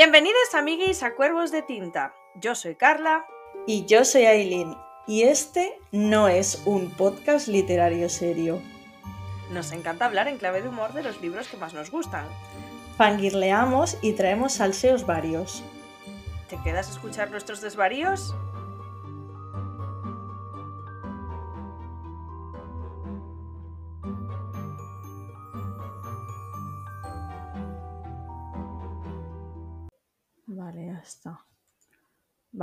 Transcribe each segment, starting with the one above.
Bienvenidos amiguis a Cuervos de Tinta. Yo soy Carla. Y yo soy Aileen. Y este no es un podcast literario serio. Nos encanta hablar en clave de humor de los libros que más nos gustan. Fangirleamos y traemos salseos varios. ¿Te quedas a escuchar nuestros desvaríos?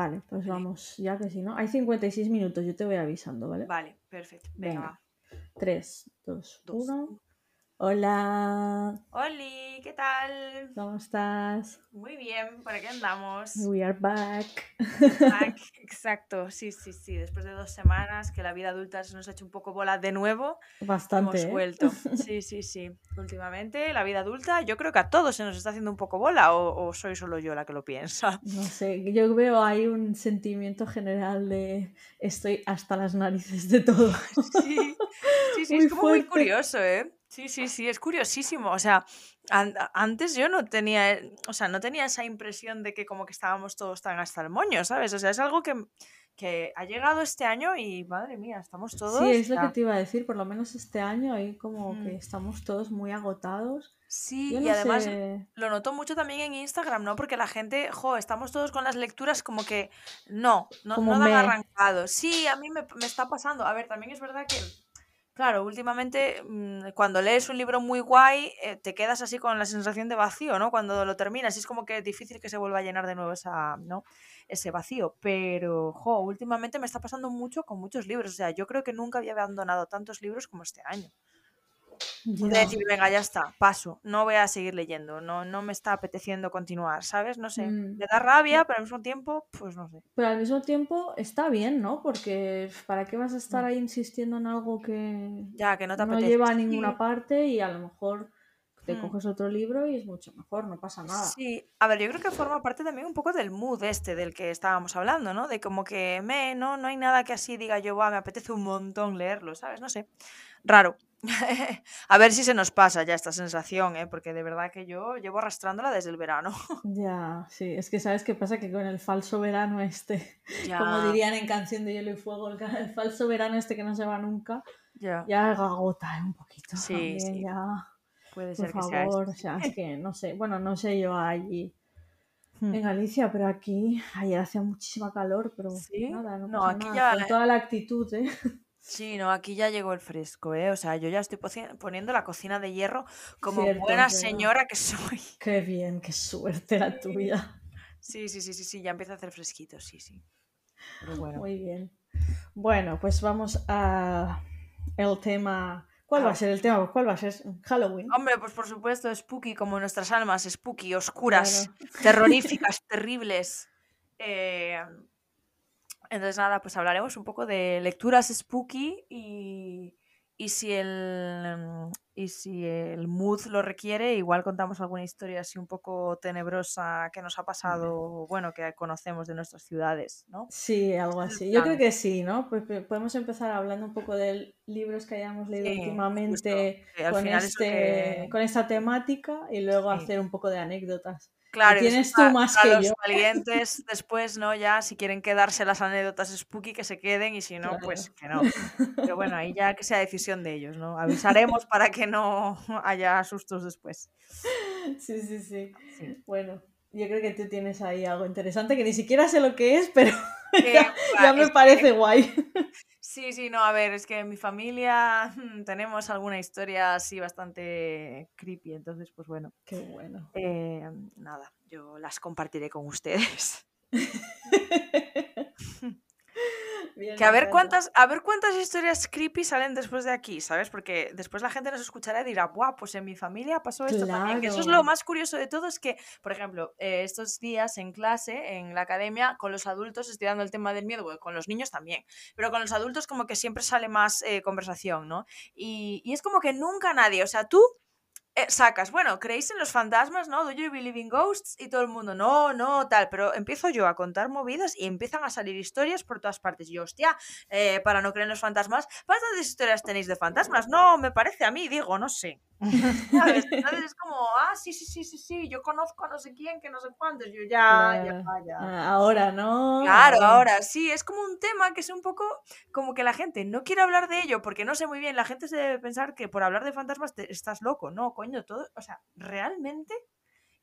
Vale, pues vamos, ya que si no. Hay 56 minutos, yo te voy avisando, ¿vale? Vale, perfecto. Venga. Venga. 3, 2, Dos. 1. Hola, Oli, ¿qué tal? ¿cómo estás? Muy bien, ¿por aquí andamos? We are back. Back, Exacto, sí, sí, sí. Después de dos semanas que la vida adulta se nos ha hecho un poco bola de nuevo, Bastante. hemos ¿eh? vuelto. Sí, sí, sí. Últimamente la vida adulta yo creo que a todos se nos está haciendo un poco bola o, o soy solo yo la que lo piensa. No sé, yo veo ahí un sentimiento general de estoy hasta las narices de todo. Sí, sí, sí, Muy es como muy curioso, ¿eh? Sí, sí, sí, es curiosísimo. O sea, an- antes yo no tenía, eh, o sea, no tenía esa impresión de que como que estábamos todos tan hasta el moño, ¿sabes? O sea, es algo que, que ha llegado este año y madre mía, estamos todos. Sí, es lo que te iba a decir, por lo menos este año ahí como Mm. que estamos todos muy agotados. Sí, Yo y no además sé, lo noto mucho también en Instagram, ¿no? Porque la gente, jo, estamos todos con las lecturas como que no, no, Como no dan meh. arrancado. Sí, a mí me, me está pasando. A ver, también es verdad que, claro, últimamente mm, cuando lees un libro muy guay, eh, te quedas así con la sensación de vacío, ¿no? Cuando lo terminas, es como que es difícil que se vuelva a llenar de nuevo esa, ¿no? ese vacío. Pero, jo, últimamente me está pasando mucho con muchos libros. O sea, yo creo que nunca había abandonado tantos libros como este año. De decir, venga, ya está, paso, no voy a seguir leyendo, no, no me está apeteciendo continuar, ¿sabes? No sé, Mm. me da rabia, pero al mismo tiempo, pues no sé. Pero al mismo tiempo está bien, ¿no? Porque ¿para qué vas a estar Mm. ahí insistiendo en algo que Ya, que no te no lleva a ninguna parte y a lo mejor te Mm. coges otro libro y es mucho mejor, no pasa nada. Sí, a ver, yo creo que forma parte también un poco del mood este del que estábamos hablando, ¿no? De como que me, no, no hay nada que así diga yo, "Buah, me apetece un montón leerlo, ¿sabes? No sé. Raro. a ver si se nos pasa ya esta sensación, ¿eh? Porque de verdad que yo llevo arrastrándola desde el verano. Ya, sí, es que sabes qué pasa que con el falso verano este, como Ya, dirían en Canción de Hielo y Fuego, el, falso verano este que no se va nunca, ya. ya agota ¿eh? un poquito Sí, también, sí, ya, puede por ser que sea eso. favor, o sea, es que no sé, bueno, no sé yo allí Hmm. en Galicia, pero aquí ayer hacía muchísima calor, pero ¿Sí? nada, no No, pasa aquí nada, ya, con toda la actitud, ¿eh? Sí, no, aquí ya llegó el fresco, ¿eh? O sea, yo ya estoy poniendo la cocina de hierro como Cierto, buena señora que soy. Qué bien, qué suerte la tuya. Sí, sí, sí, sí, sí, ya empieza a hacer fresquito, sí, sí. Pero bueno. Muy bien. Bueno, pues vamos a el tema. ¿Cuál va a ser el tema? ¿Cuál va a ser? Halloween. Hombre, pues por supuesto, spooky como nuestras almas, spooky, oscuras, Claro. terroríficas, terribles. Eh, entonces, nada, pues hablaremos un poco de lecturas spooky y, y si el y si el mood lo requiere, igual contamos alguna historia así un poco tenebrosa que nos ha pasado, bueno, que conocemos de nuestras ciudades, ¿no? Sí, algo así. Yo creo que sí, ¿no? Pues pe- podemos empezar hablando un poco de libros que hayamos leído Sí, últimamente con, este, que... con esta temática y luego Sí. hacer un poco de anécdotas. Claro, tienes tú a, más a que los yo. valientes después, ¿no? Ya si quieren quedarse las anécdotas spooky que se queden y si no, Claro. pues que no. Pero bueno, ahí ya que sea decisión de ellos, ¿no? Avisaremos para que no haya sustos después. Sí, sí, sí. Sí. Bueno, yo creo que tú tienes ahí algo interesante que ni siquiera sé lo que es, pero Eh, ya, me es que- parece guay. Sí, sí, no, a ver, es que en mi familia mm, tenemos alguna historia así bastante creepy, entonces, pues bueno, Qué bueno. eh, nada, yo las compartiré con ustedes. Bien, Que a ver cuántas, a ver cuántas historias creepy salen después de aquí, ¿sabes? Porque después la gente nos escuchará y dirá, ¡buah! Pues en mi familia pasó esto también. Que eso es lo más curioso de todo, es que, por ejemplo, eh, estos días en clase, en la academia, con los adultos estoy dando el tema del miedo, bueno, con los niños también, pero con los adultos como que siempre sale más eh, conversación, ¿no? Y, y es como que nunca nadie, o sea, tú eh, sacas, bueno, ¿creéis en los fantasmas, no? ¿Do you believe in ghosts? Y todo el mundo, no, no, tal. Pero empiezo yo a contar movidas y empiezan a salir historias por todas partes. Y yo, hostia, eh, para no creer en los fantasmas, ¿cuántas historias tenéis de fantasmas? No, me parece a mí, digo, no sé. ¿Sabes? Entonces es como, ah, sí, sí, sí, sí, sí, yo conozco a no sé quién, que no sé cuántos, yo ya, ya, ya. Ah, ahora, ¿no? Claro, ahora sí, es como un tema que es un poco como que la gente no quiere hablar de ello porque no sé muy bien, la gente se debe pensar que por hablar de fantasmas te, estás loco, no, coño, todo, o sea, realmente,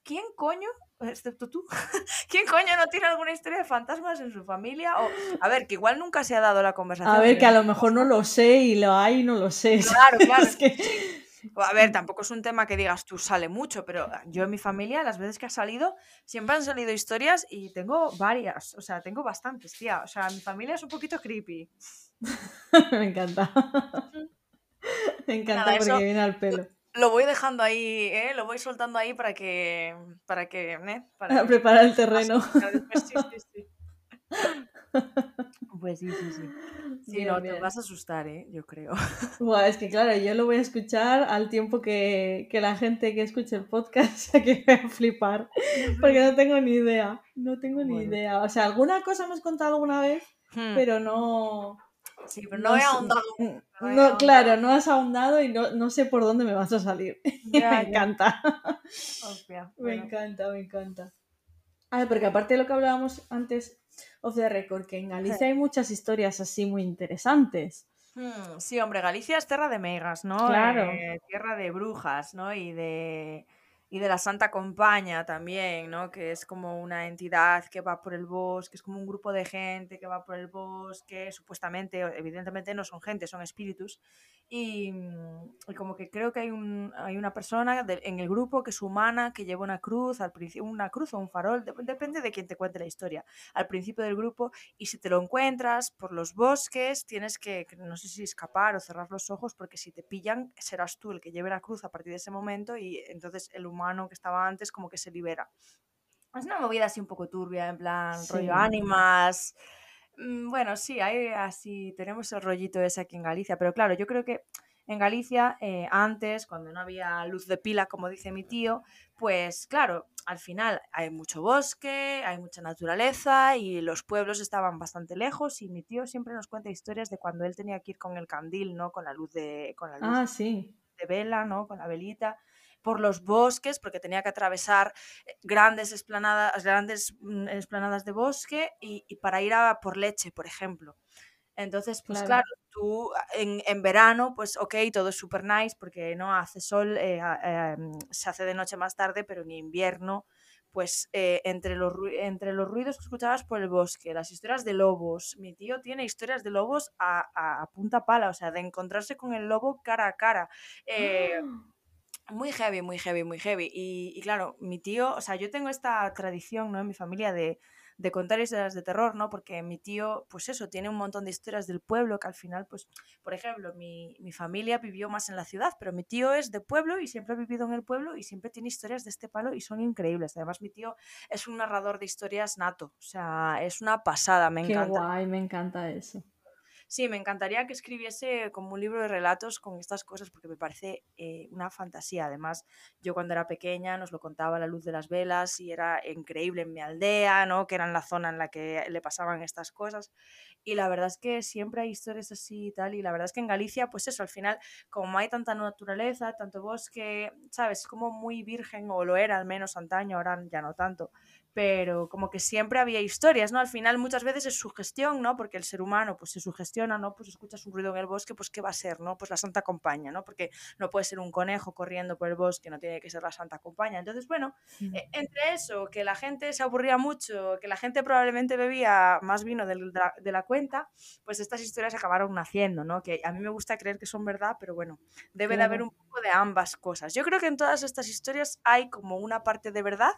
¿quién coño, excepto tú, quién coño no tiene alguna historia de fantasmas en su familia? O, a ver, que igual nunca se ha dado la conversación. A ver, que a lo mejor no lo sé y lo hay y no lo sé. Claro, claro. es que... A ver, tampoco es un tema que digas tú sale mucho, pero yo en mi familia, las veces que ha salido, siempre han salido historias y tengo varias, o sea, tengo bastantes, tía. O sea, mi familia es un poquito creepy. Me encanta. Me encanta porque viene al pelo. Lo voy dejando ahí, ¿eh? lo voy soltando ahí para que. para que. ¿eh? Para preparar el terreno. sí, sí, sí. Pues sí, sí, sí. Sí, no, te vas a asustar, ¿eh? Yo creo. Buah, es que claro, yo lo voy a escuchar al tiempo que, que la gente que escuche el podcast que va a flipar. Porque no tengo ni idea. No tengo ni idea. O sea, alguna cosa me has contado alguna vez, hmm. pero no. Sí, pero no, he ahondado. No, claro, no has ahondado y no, no, sé por dónde me vas a salir. me encanta. Me encanta, me encanta. Ah, porque aparte de lo que hablábamos antes of the record, que en Galicia hay muchas historias así muy interesantes. Hmm, sí, hombre, Galicia es tierra de megas, ¿no? Claro. Eh, tierra de brujas, ¿no? Y de y de la Santa Compaña también, ¿no? Que es como una entidad que va por el bosque, es como un grupo de gente que va por el bosque, supuestamente, evidentemente no son gente, son espíritus. Y, mm, como que creo que hay, un, hay una persona en el grupo que es humana, que lleva una cruz, al una cruz o un farol, depende de quién te cuente la historia, al principio del grupo, y si te lo encuentras por los bosques, tienes que, no sé si escapar o cerrar los ojos, porque si te pillan, serás tú el que lleve la cruz a partir de ese momento y entonces el humano que estaba antes como que se libera. Es una movida así un poco turbia, en plan rollo ánimas. Mm, bueno, sí, hay así, tenemos el rollito ese aquí en Galicia, pero claro, yo creo que en Galicia, eh, antes, cuando no había luz de pila, como dice mi tío, pues claro, al final hay mucho bosque, hay mucha naturaleza y los pueblos estaban bastante lejos y mi tío siempre nos cuenta historias de cuando él tenía que ir con el candil, ¿no? Con la luz de, con la luz ah, sí. de vela, ¿no? Con la velita por los bosques, porque tenía que atravesar eh, grandes esplanadas, grandes mm, esplanadas de bosque y, para ir a por leche, por ejemplo. Entonces, pues claro, tú en, en, verano, pues ok, todo es super nice porque no hace sol, eh, em, se hace de noche más tarde, pero en invierno, pues eh, entre, los, entre los ruidos que escuchabas por el bosque, las historias de lobos, mi tío tiene historias de lobos a, a, punta pala, o sea, de encontrarse con el lobo cara a cara. ¡Ah! Muy heavy, muy heavy, muy heavy. Y, claro, mi tío, o sea, yo tengo esta tradición, ¿no? En mi familia de, de, contar historias de terror, ¿no? Porque mi tío, pues eso, tiene un montón de historias del pueblo que al final, pues, por ejemplo, mi, mi familia vivió más en la ciudad, pero mi tío es de pueblo y siempre ha vivido en el pueblo y siempre tiene historias de este palo y son increíbles. Además, mi tío es un narrador de historias nato, o sea, es una pasada, me Qué encanta. guay, me encanta eso. Sí, me encantaría que escribiese como un libro de relatos con estas cosas porque me parece eh, una fantasía. Además, yo cuando era pequeña nos lo contaba a la luz de las velas y era increíble en mi aldea, ¿no? Que era en la zona en la que le pasaban estas cosas. Y la verdad es que siempre hay historias así y tal. Y la verdad es que en Galicia, pues eso, al final, como hay tanta naturaleza, tanto bosque, ¿sabes? Como muy virgen, o lo era al menos antaño, ahora ya no tanto pero como que siempre había historias, ¿no? Al final muchas veces es sugestión, ¿no? Porque el ser humano pues se sugestiona, ¿no? Pues escuchas un ruido en el bosque, pues ¿qué va a ser, ¿no? Pues la Santa Compaña, ¿no? Porque no puede ser un conejo corriendo por el bosque, no tiene que ser la Santa Compaña. Entonces, bueno, e, entre eso, que la gente se aburría mucho, que la gente probablemente bebía más vino de la, de la cuenta, pues estas historias acabaron naciendo, ¿no? Que a mí me gusta creer que son verdad, pero bueno, debe de haber un poco de ambas cosas. Yo creo que en todas estas historias hay como una parte de verdad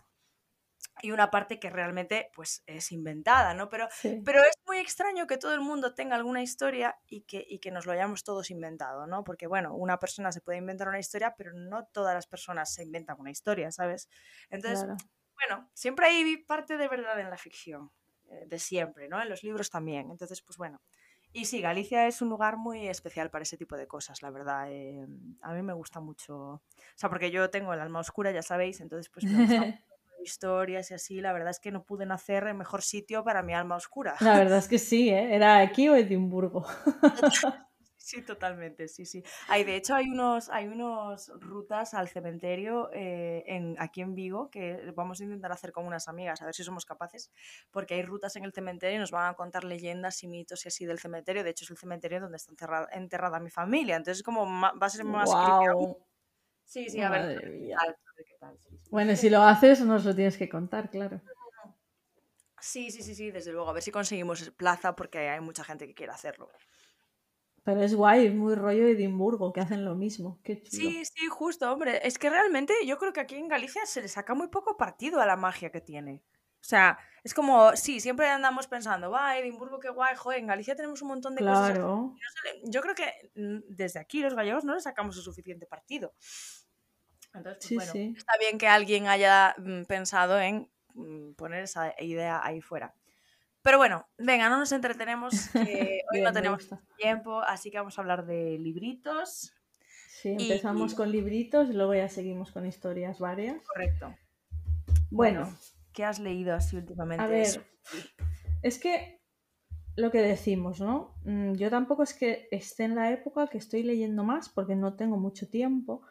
y una parte que realmente pues es inventada, ¿no? Pero, pero es muy extraño que todo el mundo tenga alguna historia y que, y que nos lo hayamos todos inventado, ¿no? Porque bueno, una persona se puede inventar una historia, pero no todas las personas se inventan una historia, ¿sabes? Entonces, bueno, siempre hay parte de verdad en la ficción, eh, de siempre, ¿no? En los libros también. Entonces, pues bueno. Y sí, Galicia es un lugar muy especial para ese tipo de cosas, la verdad. Eh, a mí me gusta mucho. O sea, porque yo tengo el alma oscura, ya sabéis, entonces pues me gusta historias y así, la verdad es que no pude nacer en mejor sitio para mi alma oscura. La verdad es que sí, ¿eh? ¿Era aquí o Edimburgo? Sí, totalmente, sí, sí. Hay, de hecho, hay unos, hay unos rutas al cementerio eh, en, aquí en Vigo que vamos a intentar hacer con unas amigas, a ver si somos capaces, porque hay rutas en el cementerio y nos van a contar leyendas y mitos y así del cementerio. De hecho, es el cementerio donde está enterrada, enterrada mi familia, entonces como va a ser más wow. Sí, sí, a ver. Qué tal, Bueno, si lo haces, nos lo tienes que contar, claro. Sí, sí, sí, sí, desde luego. A ver si conseguimos plaza porque hay mucha gente que quiere hacerlo. Pero es guay, es muy rollo Edimburgo, que hacen lo mismo. Qué Sí, sí, justo, hombre. Es que realmente yo creo que aquí en Galicia se le saca muy poco partido a la magia que tiene. O sea, es como, sí, siempre andamos pensando, va, Edimburgo, qué guay, joder, en Galicia tenemos un montón de claro. cosas. Yo creo que mm, desde aquí los gallegos no le sacamos el suficiente partido. Entonces, pues, bueno, está bien que alguien haya mm, pensado en mm, poner esa idea ahí fuera. Pero bueno, venga, no nos entretenemos, que hoy no tenemos tiempo, así que vamos a hablar de libritos. Sí, empezamos con libritos y luego ya seguimos con historias varias. Correcto. Bueno, ¿qué has leído así últimamente? A ver, es que lo que decimos, ¿no? Mm, yo tampoco es que esté en la época que estoy leyendo más porque no tengo mucho tiempo.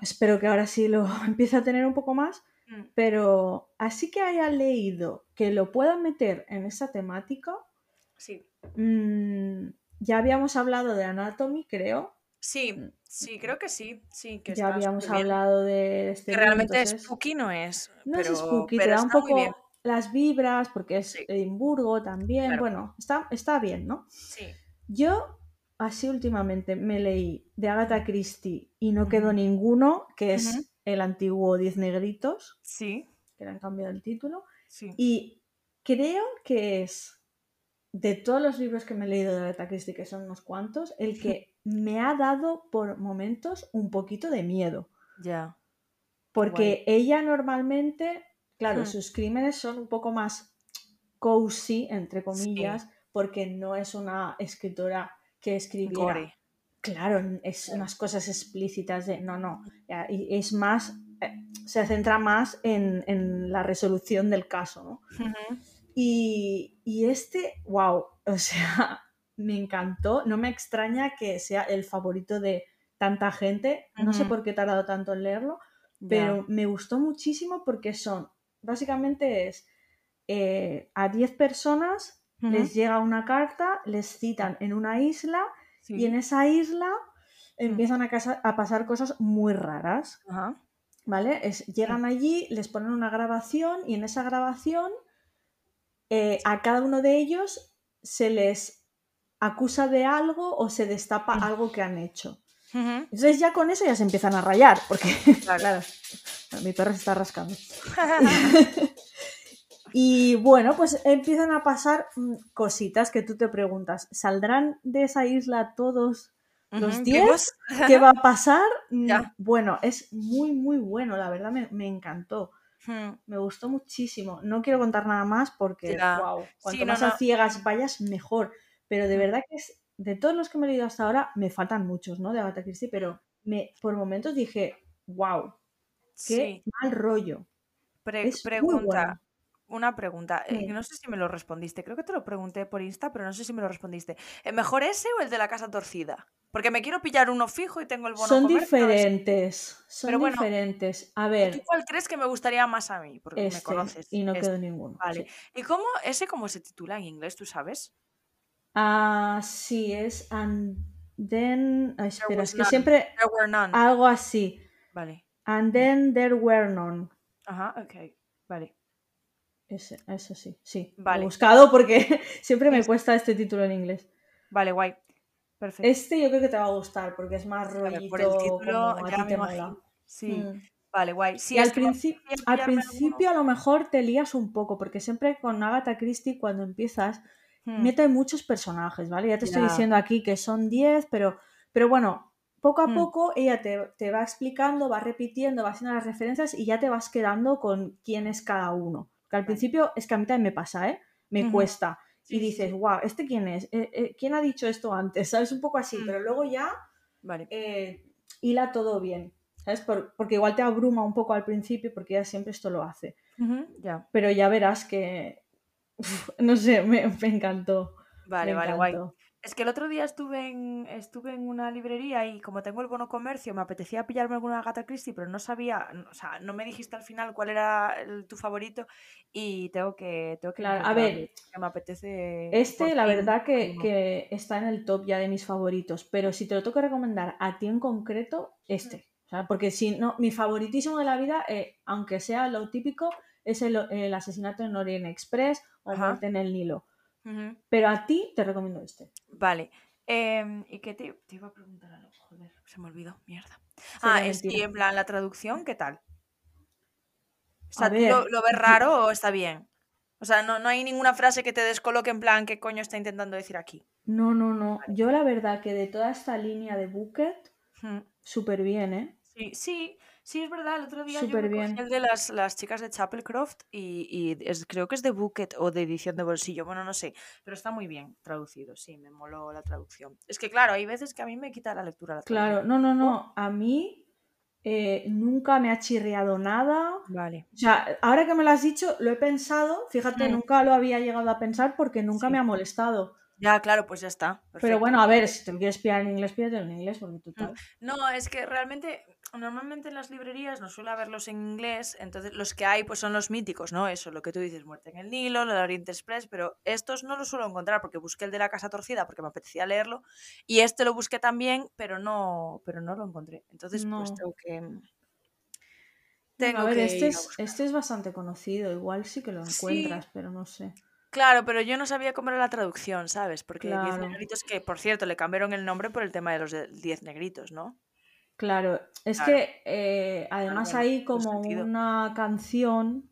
Espero que ahora sí lo empiece a tener un poco más. Mm. Pero así que haya leído que lo pueda meter en esa temática. Sí. Mm, ya habíamos hablado de Anatomy, creo. Sí, mm, sí, creo que sí. sí que ya habíamos hablado de este. Que realmente spooky no es. No es spooky, te da un poco las vibras, porque es Edimburgo también. Bueno, está, está bien, ¿no? Sí. Yo, así últimamente, me leí de Agatha Christie y no quedó ninguno, que es el antiguo Diez Negritos. Sí. Que le han cambiado el título. Sí. Y creo que es, de todos los libros que me he leído de Agatha Christie, que son unos cuantos, el que me ha dado por momentos un poquito de miedo. Ya. Porque ella normalmente, claro, hmm. sus crímenes son un poco más cozy, entre comillas, porque no es una escritora que escribiera Claro, es unas cosas explícitas de no, no. Y es más, eh, se centra más en, la resolución del caso, ¿no? y, este, wow, o sea, me encantó. No me extraña que sea el favorito de tanta gente. No sé por qué he tardado tanto en leerlo, pero me gustó muchísimo porque son, básicamente es eh, a 10 personas les llega una carta, les citan en una isla y en esa isla mm. empiezan a, pasar cosas muy raras. ¿Vale? llegan allí, les ponen una grabación y en esa grabación eh, a cada uno de ellos se les acusa de algo o se destapa algo que han hecho. Entonces ya con eso ya se empiezan a rayar, porque claro, mi perro se está rascando. Y bueno, pues empiezan a pasar mm, cositas que tú te preguntas, ¿saldrán de esa isla todos los 10? ¿Qué va a pasar? Mm, bueno, es muy, muy bueno, la verdad me, encantó. Me gustó muchísimo. No quiero contar nada más porque, wow, cuanto más a ciegas vayas, mejor. Pero de verdad que es, de todos los que me he leído hasta ahora, me faltan muchos, ¿no? De Agatha Christie, pero me, por momentos dije, wow, qué mal rollo. pregunta, una pregunta. Eh, no sé si me lo respondiste. Creo que te lo pregunté por Insta, pero no sé si me lo respondiste. ¿El mejor ese o el de la casa torcida? Porque me quiero pillar uno fijo y tengo el bono. Son diferentes. Son diferentes. A ver. cuál crees que me gustaría más a mí? Porque me este, conoces. Y no quedó ninguno. Vale. ¿Y cómo, ese cómo se titula en inglés, tú sabes? Ah, sí, es And then. espera, es que siempre. Algo así. Vale. And then there were none. Ajá, ok. Vale. Ese, eso sí, sí. Vale. He buscado porque siempre me cuesta este título en inglés. Vale, guay. Perfecto. Este yo creo que te va a gustar porque es más rollito. Por el título ya me Sí. Mm. Vale, guay. Sí, al, al principio a lo mejor te lías un poco porque siempre con Agatha Christie cuando empiezas hmm. mete muchos personajes, ¿vale? Ya te estoy diciendo aquí que son 10, pero, pero bueno, poco a hmm. poco ella te, te, va explicando, va repitiendo, va haciendo las referencias y ya te vas quedando con quién es cada uno al principio es que a mí también me pasa, ¿eh? Me cuesta. y dices, wow, ¿este quién es? Eh, eh, ¿Quién ha dicho esto antes? ¿Sabes? Un poco así, mm. pero luego ya vale. Eh, hila todo bien. ¿Sabes? porque igual te abruma un poco al principio porque ella siempre esto lo hace. ya. Pero ya verás que, no sé, me, encantó. Vale, vale, guay. Es que el otro día estuve en, estuve en una librería y como tengo el bono comercio, me apetecía pillarme alguna Agatha Christie, pero no sabía, o sea, no me dijiste al final cuál era tu favorito y tengo que... Tengo que claro, a ver, que me apetece... Este, la verdad que, que, está en el top ya de mis favoritos, pero si te lo tengo que recomendar a ti en concreto, este. O sea, porque si no, mi favoritísimo de la vida, eh, aunque sea lo típico, es el, asesinato en Orient Express o Muerte en el Nilo. Pero a ti te recomiendo este. Vale. Em, ¿Y qué te, iba a preguntar algo? Joder, se me olvidó, mierda. ah, es, en plan, la traducción, ¿qué tal? lo, ves raro o está bien? O sea, no, no hay ninguna frase que te descoloque en plan, ¿qué coño está intentando decir aquí? No, no, no. Yo la verdad que de toda esta línea de Bucket, súper bien, ¿eh? Sí, sí. Sí, es verdad, el otro día yo me bien. el de las, las chicas de Chapelcroft y, y es, creo que es de Bucket o de edición de bolsillo, bueno, no sé, pero está muy bien traducido, sí, me moló la traducción. Es que claro, hay veces que a mí me quita la lectura la Claro, no, no, no, a mí eh, nunca me ha chirriado nada. Vale. O sea, ahora que me lo has dicho, lo he pensado, fíjate, mm. nunca lo había llegado a pensar porque nunca me ha molestado. Ya, claro, pues ya está. Pero bueno, a ver, si te quieres pillar en inglés, pídete en inglés, porque total. Mm. No, es que realmente, normalmente en las librerías no suele haberlos en inglés, entonces los que hay pues son los míticos, ¿no? Eso, lo que tú dices, Muerte en el Nilo, lo de Oriente Express, pero estos no los suelo encontrar porque busqué el de la Casa Torcida porque me apetecía leerlo y este lo busqué también, pero no, pero no lo encontré. Entonces, pues tengo que... Tengo a ver, este, es, este es bastante conocido, igual sí que lo encuentras, pero no sé. Claro, pero yo no sabía cómo era la traducción, ¿sabes? Porque Diez Negritos, que por cierto, le cambiaron el nombre por el tema de los Diez Negritos, ¿no? Claro, es que eh, además hay como una canción.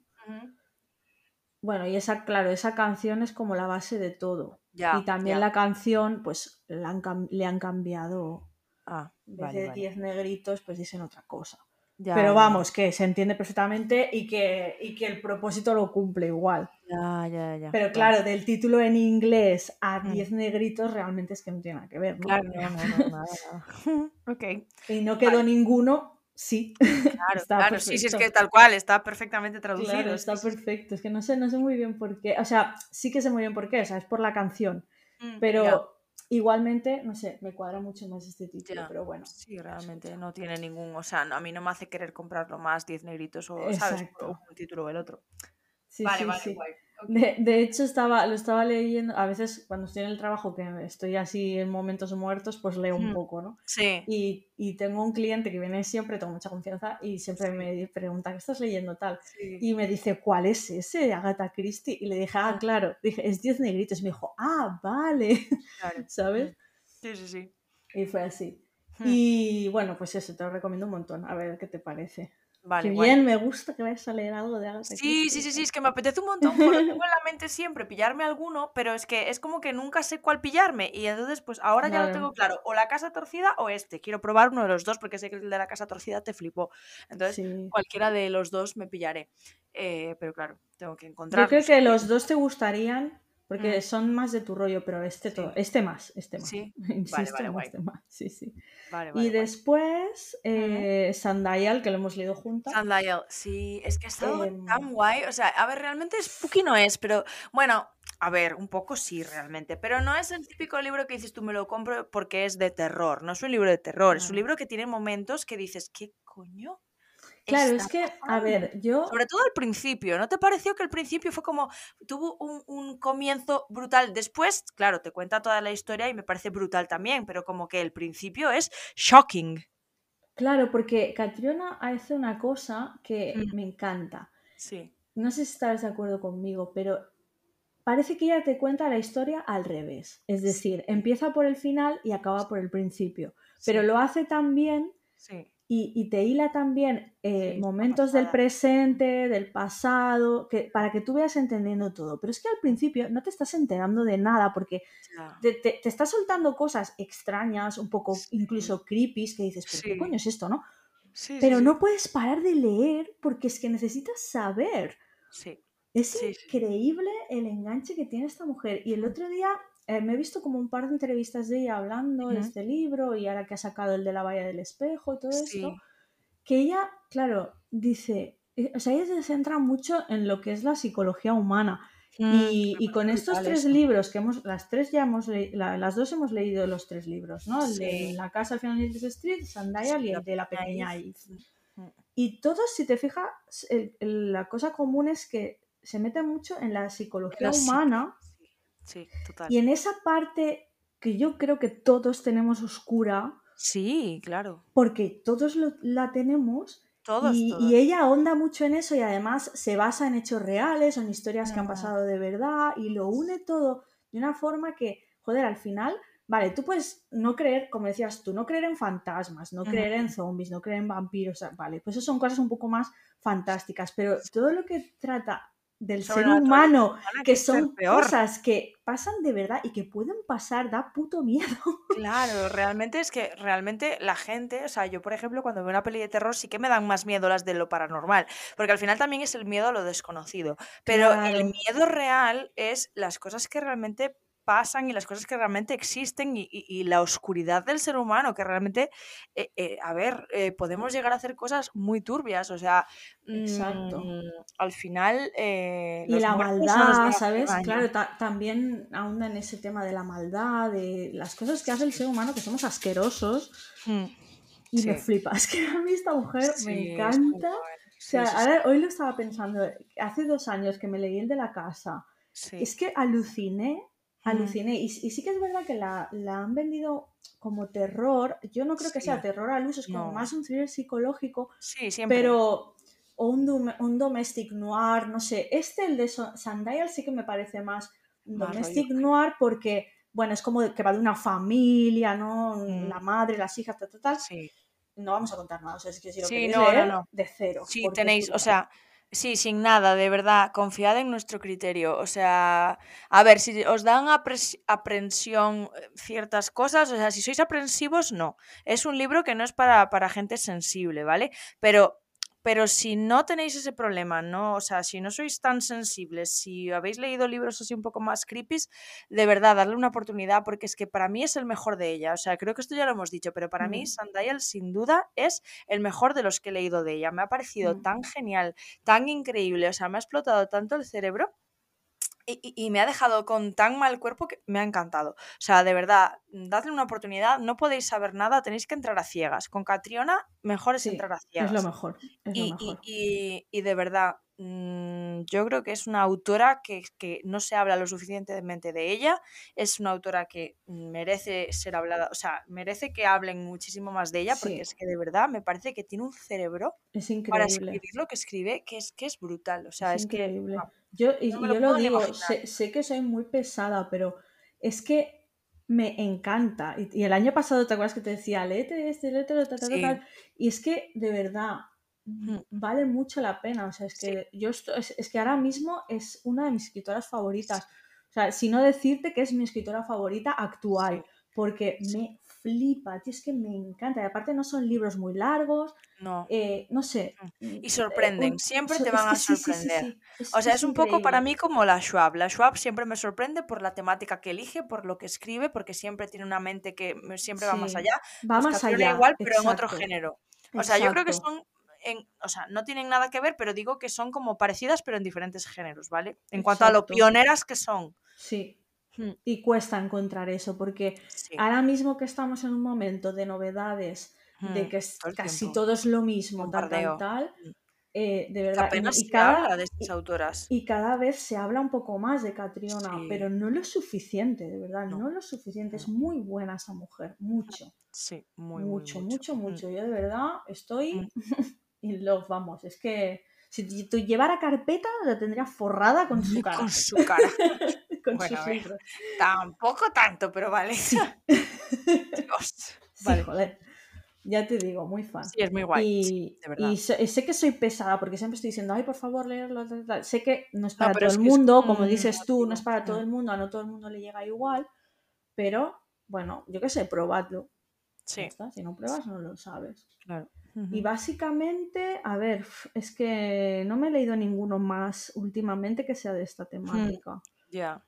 Bueno, y esa, claro, esa canción es como la base de todo. y también la canción, pues le han cambiado. Ah, en vez de Diez Negritos, pues dicen otra cosa. Pero vamos, que se entiende perfectamente y que, y que el propósito lo cumple igual. Ya, ya, ya. Pero claro, del título en inglés a 10 mm. negritos realmente es que no tiene nada que ver. ¿no? Claro, no, no, nada, ok. Y no quedó ninguno, sí. Claro, claro, sí, sí, es que tal cual, está perfectamente traducido. Claro, está perfecto. Es que no sé, no sé muy bien por qué. O sea, sí que sé muy bien por qué, o sea, es por la canción. Mm, pero Igualmente, no sé, me cuadra mucho más este título, pero bueno. Sí, realmente no tiene ningún, o sea, a mí no me hace querer comprarlo más 10 negritos o, ¿sabes? un título o el otro. Sí, vale, vale, sí. De, hecho, estaba, lo estaba leyendo, a veces cuando estoy en el trabajo, que estoy así en momentos muertos, pues leo un poco, ¿no? Sí. Y, y, tengo un cliente que viene siempre, tengo mucha confianza, y siempre me pregunta, ¿qué estás leyendo tal? Y me dice, ¿cuál es ese? Agatha Christie. Y le dije, ah, ah. claro, dije, es 10 negritos. Y me dijo, ah, vale. Claro. ¿Sabes? Sí, sí, sí. Y fue así. Hmm. Y bueno, pues eso, te lo recomiendo un montón, a ver qué te parece. Vale, bien, me gusta que vayas a leer algo de Agatha Sí, sí, sí, sí, es que me apetece un montón, porque tengo en la mente siempre pillarme alguno, pero es que es como que nunca sé cuál pillarme, y entonces pues ahora ya lo tengo claro, o la casa torcida o este, quiero probar uno de los dos, porque sé que el de la casa torcida te flipó, entonces cualquiera de los dos me pillaré, eh, pero claro, tengo que encontrar. Yo creo que los dos te gustarían, porque mm. son más de tu rollo, pero este todo, este más, este más. Sí, Insisto, vale, vale, este más. Sí, sí. y después eh, que lo hemos leído juntas. Sandial, sí, es que ha estado em, tan guay. O sea, a ver, realmente spooky no es, pero bueno, a ver, un poco sí, realmente. Pero no es el típico libro que dices tú me lo compro porque es de terror. No es un libro de terror, es un libro que tiene momentos que dices, ¿qué coño? Claro, es que, a ver, yo... Sobre todo al principio, ¿no te pareció que el principio fue como, tuvo un, comienzo brutal? Después, claro, te cuenta toda la historia y me parece brutal también, pero como que el principio es shocking. Claro, porque Catriona hace una cosa que mm. me encanta. Sí. No sé si estás de acuerdo conmigo, pero parece que ella te cuenta la historia al revés. Es decir, empieza por el final y acaba por el principio. Pero lo hace tan bien sí y, te hila también eh, momentos del presente, del pasado, que, para que tú veas entendiendo todo. Pero es que al principio no te estás enterando de nada porque te, te, estás soltando cosas extrañas, un poco incluso creepy, que dices, ¿pero qué coño es esto, no? Pero no puedes parar de leer porque es que necesitas saber. Es increíble el enganche que tiene esta mujer. Y el otro día eh, me he visto como un par de entrevistas de ella hablando de este libro y ahora que ha sacado el de la valla del espejo y todo esto, que ella, claro, dice, eh, o sea, ella se centra mucho en lo que es la psicología humana Mm, y, con estos tres libros, que hemos, las tres ya hemos leído, las dos hemos leído los tres libros, ¿no? El de La casa al final de Street, Sandaya y el de La pequeña Eve. Mm. Y todos, si te fijas, la cosa común es que se mete mucho en la psicología humana. Sí, total. Y en esa parte que yo creo que todos tenemos oscura. Sí, claro. Porque todos la tenemos y, ella ahonda mucho en eso y además se basa en hechos reales, en historias que han pasado de verdad y lo une todo de una forma que, joder, al final, vale, tú puedes no creer, como decías tú, no creer en fantasmas, no creer en zombies, no creer en vampiros, vale, pues eso son cosas un poco más fantásticas, pero todo lo que trata del ser humano, que, son cosas que pasan de verdad y que pueden pasar, da puto miedo. Claro, realmente es que realmente la gente, o sea, yo por ejemplo cuando veo una peli de terror sí que me dan más miedo las de lo paranormal, porque al final también es el miedo a lo desconocido, pero el miedo real es las cosas que realmente pasan y las cosas que realmente existen y, la oscuridad del ser humano, que realmente, eh, eh, a ver, eh, podemos llegar a hacer cosas muy turbias, o sea, Exacto. Mm, al final... y la maldad, ¿sabes? Claro, también ahonda en ese tema de la maldad, de las cosas que hace el ser humano, que somos asquerosos. Mm, y me flipas, que a mí esta mujer me encanta. o sea, ahora, hoy lo estaba pensando, hace dos años que me leí el de la casa. Es que aluciné Aluciné. Y, sí que es verdad que la, han vendido como terror. Yo no creo que sea terror al uso, es como más un thriller psicológico. Sí, siempre. Pero. O un, un domestic noir, no sé. Este, el de Sandial, sí que me parece más domestic noir porque, bueno, es como que va de una familia, ¿no? Mm. La madre, las hijas, tal, tal, tal. Sí. No vamos a contar nada. O sea, es que si lo sí, no, de cero. Sí, tenéis, o sea, Sí, sin nada, de verdad, confiad en nuestro criterio. O sea, a ver, si os dan aprensión eh, ciertas cosas, o sea, si sois aprensivos, no. Es un libro que no es para, para gente sensible, ¿vale? Pero pero si no tenéis ese problema, ¿no? O sea, si no sois tan sensibles, si habéis leído libros así un poco más creepy, de verdad, darle una oportunidad, porque es que para mí es el mejor de ella. O sea, creo que esto ya lo hemos dicho, pero para mí Sandial sin duda es el mejor de los que he leído de ella. Me ha parecido tan genial, tan increíble, o sea, me ha explotado tanto el cerebro y, me ha dejado con tan mal cuerpo que me ha encantado. O sea, de verdad, dadle una oportunidad. No podéis saber nada, tenéis que entrar a ciegas. Con Catriona, mejor es entrar a ciegas. Es lo mejor. y, Y, de verdad, mm, yo creo que es una autora que, no se habla lo suficientemente de ella. Es una autora que merece ser hablada, o sea, merece que hablen muchísimo más de ella, porque es que de verdad me parece que tiene un cerebro para escribir lo que escribe que es, que es brutal. O sea, es, increíble. que. Yo, y, yo lo digo, sé, que soy muy pesada, pero es que me encanta. Y, el año pasado, ¿te acuerdas que te decía, léete este, léete, tal, tal, tal? Y es que, de verdad, mm, vale mucho la pena. O sea, es que yo es, que ahora mismo es una de mis escritoras favoritas. O sea, si no decirte que es mi escritora favorita actual, porque me flipa, tío, es que me encanta. Y aparte no son libros muy largos, no, eh, no sé. Mm, y eh, sorprenden, siempre te van a sorprender. o sea, es, un poco para mí como la Schwab. La Schwab siempre me sorprende por la temática que elige, por lo que escribe, porque siempre tiene una mente que siempre va más allá. Va más allá. igual, pero en otro género. O sea, yo creo que son en, o sea, no tienen nada que ver, pero digo que son como parecidas, pero en diferentes géneros, ¿vale? En cuanto a lo pioneras que son. Sí. Y cuesta encontrar eso, porque ahora mismo que estamos en un momento de novedades, de que casi todo es lo mismo, tal, tal, tal, eh, de verdad. y, cada, de estas autoras. Y cada vez se habla un poco más de Catriona, pero no lo suficiente, de verdad, no, lo suficiente. Es muy buena esa mujer, mucho. Sí, muy, mucho, mucho, mucho. Yo de verdad estoy in love, vamos, es que si tú llevara carpeta, la tendría forrada con su cara. Con su cara. bueno, tampoco tanto, pero vale. Sí. vale. joder. Ya te digo, muy fan. Sí, es muy guay. Y, de verdad. y sé, que soy pesada porque siempre estoy diciendo, ay, por favor, leerlo. Sé que no es para todo el mundo, como dices tú, no es para todo el mundo, a no todo el mundo le llega igual, pero bueno, yo qué sé, probadlo. Sí. Si no pruebas, no lo sabes. Claro. Y básicamente, a ver, es que no me he leído ninguno más últimamente que sea de esta temática. Ya.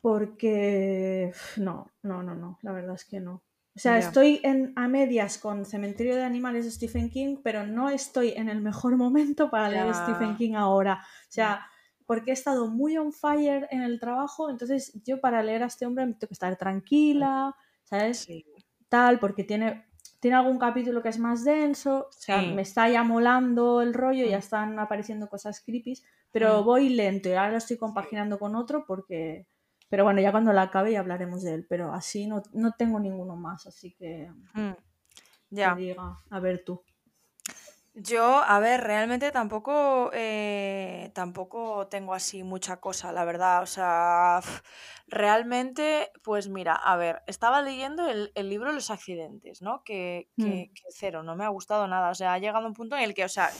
Porque no, no, no, no, la verdad es que no. O sea, estoy en, a medias con Cementerio de Animales de Stephen King, pero no estoy en el mejor momento para leer Stephen King ahora. O sea, porque he estado muy on fire en el trabajo, entonces yo para leer a este hombre tengo que estar tranquila, ¿sabes? Tal, porque tiene, tiene algún capítulo que es más denso, o sea, me está ya molando el rollo, ya mm. están apareciendo cosas creepy, pero mm. voy lento y ahora lo estoy compaginando con otro porque... Pero bueno, ya cuando la acabe ya hablaremos de él, pero así no, no tengo ninguno más, así que... Mm. Ya. diga, a ver tú. Yo, a ver, realmente tampoco, eh, tampoco tengo así mucha cosa, la verdad. O sea, realmente, pues mira, a ver, estaba leyendo el, libro Los accidentes, ¿no? Que, mm. que, que, cero, no me ha gustado nada. O sea, ha llegado un punto en el que, o sea,